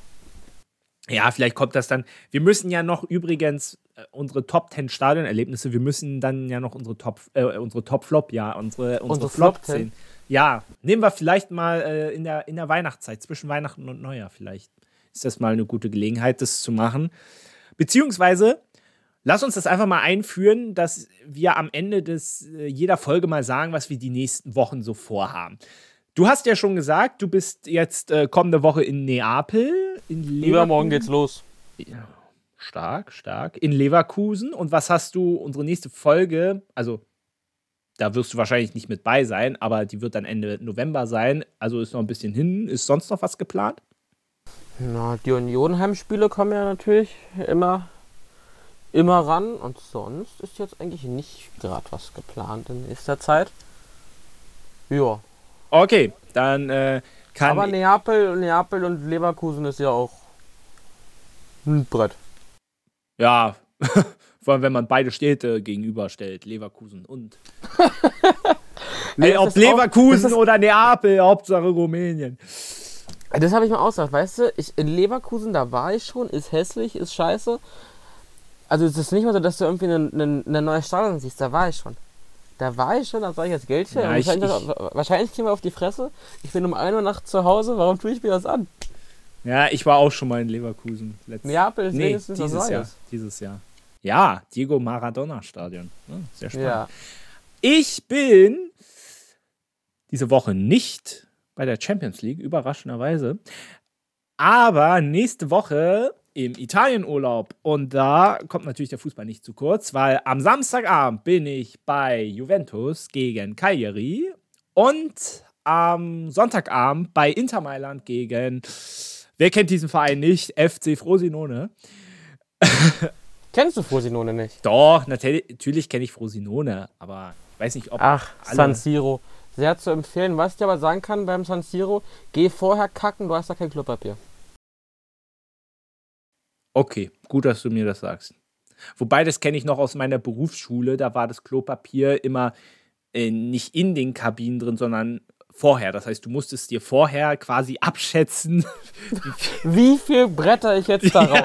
Ja, vielleicht kommt das dann. Wir müssen ja noch übrigens äh, unsere Top 10 Stadionerlebnisse, wir müssen dann ja noch unsere Top, äh, unsere Top Flop, ja, unsere, unsere, unsere Flop 10. Ja, nehmen wir vielleicht mal äh, in, der, in der Weihnachtszeit, zwischen Weihnachten und Neujahr vielleicht. Ist das mal eine gute Gelegenheit, das zu machen. Beziehungsweise, lass uns das einfach mal einführen, dass wir am Ende des, äh, jeder Folge mal sagen, was wir die nächsten Wochen so vorhaben. Du hast ja schon gesagt, du bist jetzt äh, kommende Woche in Neapel. In Übermorgen geht's los. Ja, stark, stark. In Leverkusen. Und was hast du, unsere nächste Folge, also da wirst du wahrscheinlich nicht mit bei sein, aber die wird dann Ende November sein. Also ist noch ein bisschen hin. Ist sonst noch was geplant? Na, die Union-Heimspiele kommen ja natürlich immer, immer ran. Und sonst ist jetzt eigentlich nicht gerade was geplant in nächster Zeit. Ja, Okay, dann äh, kann. Aber Neapel, Neapel und Leverkusen ist ja auch ein Brett. Ja, vor allem wenn man beide Städte gegenüberstellt, Leverkusen und. ob Leverkusen auch, oder Neapel, Hauptsache Rumänien. Das habe ich mal ausgedacht, weißt du? Ich, in Leverkusen, da war ich schon, ist hässlich, ist scheiße. Also es ist nicht mal so, dass du irgendwie eine neue Stadion siehst, da war ich schon. Da war ich schon, da sage ich jetzt Geld her. Ja, wahrscheinlich, ich, wahrscheinlich kriegen wir auf die Fresse. Ich bin um 1 Uhr nachts zu Hause, warum tue ich mir das an? Ja, ich war auch schon mal in Leverkusen. Letztes Neapel ist nee, wenigstens dieses Jahr. Dieses Jahr. Ja, Diego Maradona Stadion. Ja, sehr spannend. Ja. Ich bin diese Woche nicht bei der Champions League, überraschenderweise. Aber nächste Woche im Italienurlaub. Und da kommt natürlich der Fußball nicht zu kurz, weil am Samstagabend bin ich bei Juventus gegen Cagliari und am Sonntagabend bei Inter Mailand gegen, wer kennt diesen Verein nicht? FC Frosinone. Kennst du Frosinone nicht? Doch, natürlich, kenne ich Frosinone, aber ich weiß nicht, ob. Ach, San Siro. Sehr zu empfehlen. Was ich dir aber sagen kann beim San Siro, geh vorher kacken, du hast da kein Klopapier. Okay, gut, dass du mir das sagst. Wobei, das kenne ich noch aus meiner Berufsschule. Da war das Klopapier immer äh, nicht in den Kabinen drin, sondern vorher. Das heißt, du musstest dir vorher quasi abschätzen. Wie viel bretter ich jetzt darauf?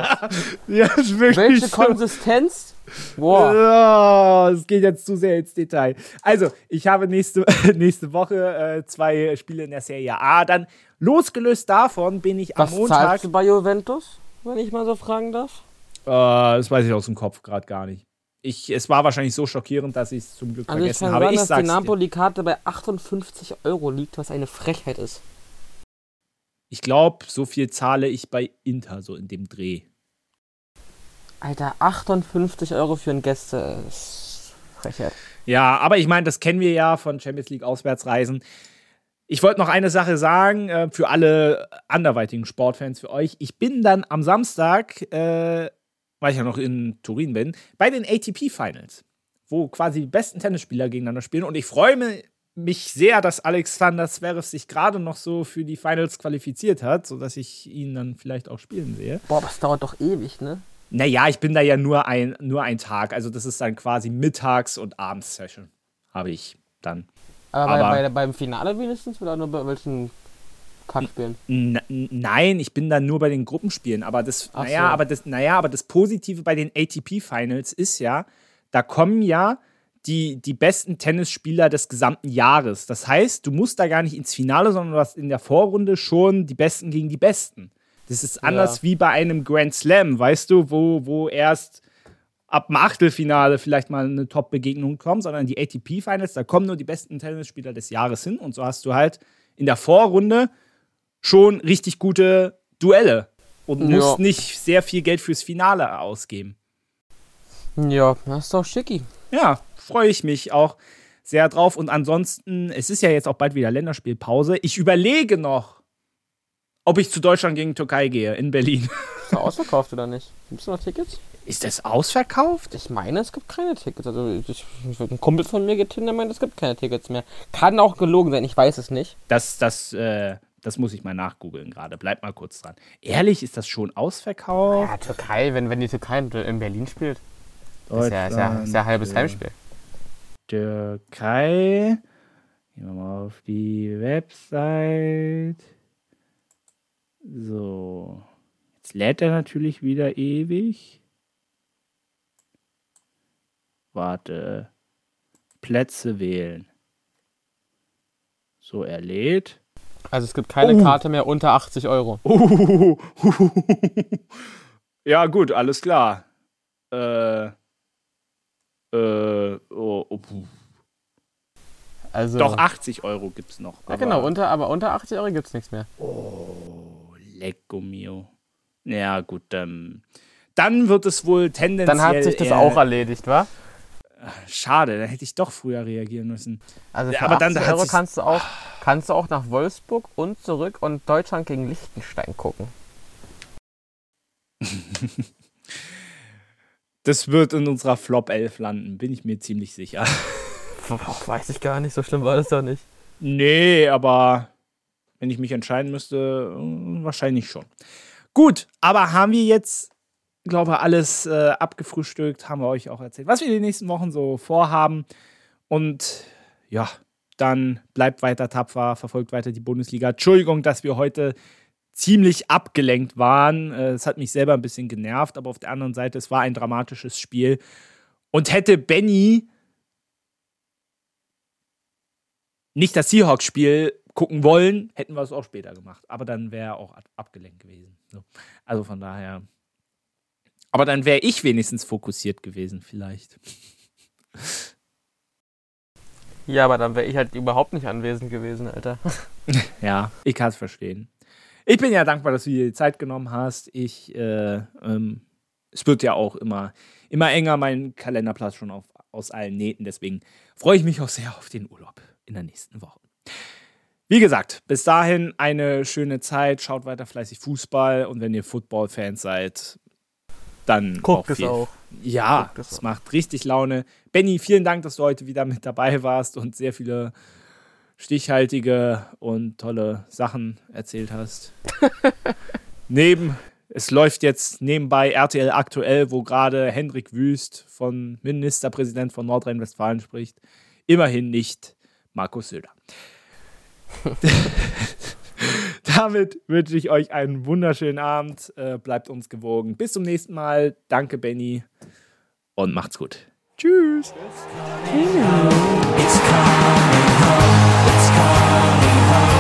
ja, ja wirklich Welche so. Konsistenz? Boah. Es geht jetzt zu sehr ins Detail. Also, ich habe nächste, nächste Woche äh, zwei Spiele in der Serie A. Dann losgelöst davon bin ich am Was Montag. zahlst du bei Juventus, wenn ich mal so fragen darf? Äh, das weiß ich aus dem Kopf gerade gar nicht. Ich, es war wahrscheinlich so schockierend, dass ich es zum Glück Also ich vergessen kann habe. sagen, Ich dass die sag's. Napoli-Karte bei 58 Euro liegt, was eine Frechheit ist. Ich glaube, so viel zahle ich bei Inter, so in dem Dreh. Alter, 58 Euro für ein Gäste ist Frechheit. Ja, aber ich meine, das kennen wir ja von Champions League Auswärtsreisen. Ich wollte noch eine Sache sagen äh, für alle anderweitigen Sportfans für euch. Ich bin dann am Samstag, äh, weil ich ja noch in Turin bin, bei den ATP Finals, wo quasi die besten Tennisspieler gegeneinander spielen. Und ich freue mi- mich sehr, dass Alexander Zverev sich gerade noch so für die Finals qualifiziert hat, sodass ich ihn dann vielleicht auch spielen sehe. Boah, aber es dauert doch ewig, ne? Naja, ich bin da ja nur ein, nur ein Tag. Also, das ist dann quasi Mittags- und Abends-Session. Habe ich dann. Aber, Aber- bei, bei, beim Finale wenigstens oder nur bei welchen Kackspielen? Nein, ich bin dann nur bei den Gruppenspielen. Aber das, Ach naja, so. aber das, naja, aber das Positive bei den ATP-Finals ist ja, da kommen ja die, die besten Tennisspieler des gesamten Jahres. Das heißt, du musst da gar nicht ins Finale, sondern du hast in der Vorrunde schon die Besten gegen die Besten. Das ist anders Ja. wie bei einem Grand Slam, weißt du, wo, wo erst ab dem Achtelfinale vielleicht mal eine Top-Begegnung kommt, sondern die ATP-Finals, da kommen nur die besten Tennisspieler des Jahres hin und so hast du halt in der Vorrunde schon richtig gute Duelle und Ja. musst nicht sehr viel Geld fürs Finale ausgeben. Ja, das ist doch schicki. Ja, freue ich mich auch sehr drauf. Und ansonsten, es ist ja jetzt auch bald wieder Länderspielpause. Ich überlege noch, ob ich zu Deutschland gegen Türkei gehe, in Berlin. Ist er ausverkauft oder nicht? Gibt es noch Tickets? Ist das ausverkauft? Ich meine, es gibt keine Tickets. Also ich, ein Kumpel von mir geht hin, der meint, es gibt keine Tickets mehr. Kann auch gelogen sein, ich weiß es nicht. Das, das, äh, das muss ich mal nachgoogeln gerade. Bleib mal kurz dran. Ehrlich, ist das schon ausverkauft? Ja, Türkei, wenn, wenn die Türkei in- in Berlin spielt, ist ja, ist ja, ist ja halbes äh, Heimspiel. Türkei. Gehen wir mal auf die Website. So. Jetzt lädt er natürlich wieder ewig. Warte. Plätze wählen. So, er lädt. Also es gibt keine Oh. Karte mehr unter 80 Euro. ja, gut, alles klar. Äh. Äh. Oh, oh. Also, Doch, 80 Euro gibt's noch. ja, genau, unter, aber unter 80 Euro gibt es nichts mehr. Oh, lecco mio. Ja, gut, ähm, dann wird es wohl tendenziell. Dann hat sich das auch erledigt, wa? Schade, da hätte ich doch früher reagieren müssen. Also für aber dann 80 hat Euro kannst du, auch, kannst du auch nach Wolfsburg und zurück und Deutschland gegen Liechtenstein gucken. Das wird in unserer Flop 11 landen, bin ich mir ziemlich sicher. Ach, weiß ich gar nicht, so schlimm war das doch nicht. Nee, aber wenn ich mich entscheiden müsste, wahrscheinlich schon. Gut, aber haben wir jetzt, glaube alles äh, abgefrühstückt, haben wir euch auch erzählt, was wir die nächsten Wochen so vorhaben. Und ja, dann bleibt weiter tapfer, verfolgt weiter die Bundesliga. Entschuldigung, dass wir heute ziemlich abgelenkt waren. Äh, Es hat mich selber ein bisschen genervt, aber auf der anderen Seite, es war ein dramatisches Spiel. Und hätte Benny nicht das Seahawks-Spiel gucken wollen, hätten wir es auch später gemacht. Aber dann wäre er auch ab- abgelenkt gewesen. So. Also von daher. Aber dann wäre ich wenigstens fokussiert gewesen, vielleicht. Ja, aber dann wäre ich halt überhaupt nicht anwesend gewesen, Alter. Ja, ich kann es verstehen. Ich bin ja dankbar, dass du dir die Zeit genommen hast. Ich, äh, ähm, es wird ja auch immer, immer enger, mein Kalenderplatz schon auf, aus allen Nähten. Deswegen freue ich mich auch sehr auf den Urlaub in der nächsten Woche. Wie gesagt, bis dahin eine schöne Zeit. Schaut weiter fleißig Fußball und wenn ihr Football-Fans seid, dann Guckt es viel- auch. Ja, Guckt es das auch. macht richtig Laune. Benny, vielen Dank, dass du heute wieder mit dabei warst und sehr viele stichhaltige und tolle Sachen erzählt hast. Neben, es läuft jetzt nebenbei RTL aktuell, wo gerade Hendrik Wüst von Ministerpräsident von Nordrhein-Westfalen spricht. Immerhin nicht Markus Söder. Damit wünsche ich euch einen wunderschönen Abend. Äh, bleibt uns gewogen. Bis zum nächsten Mal. Danke, Benny. Und macht's gut. Tschüss. It's coming home. It's coming home. It's coming home.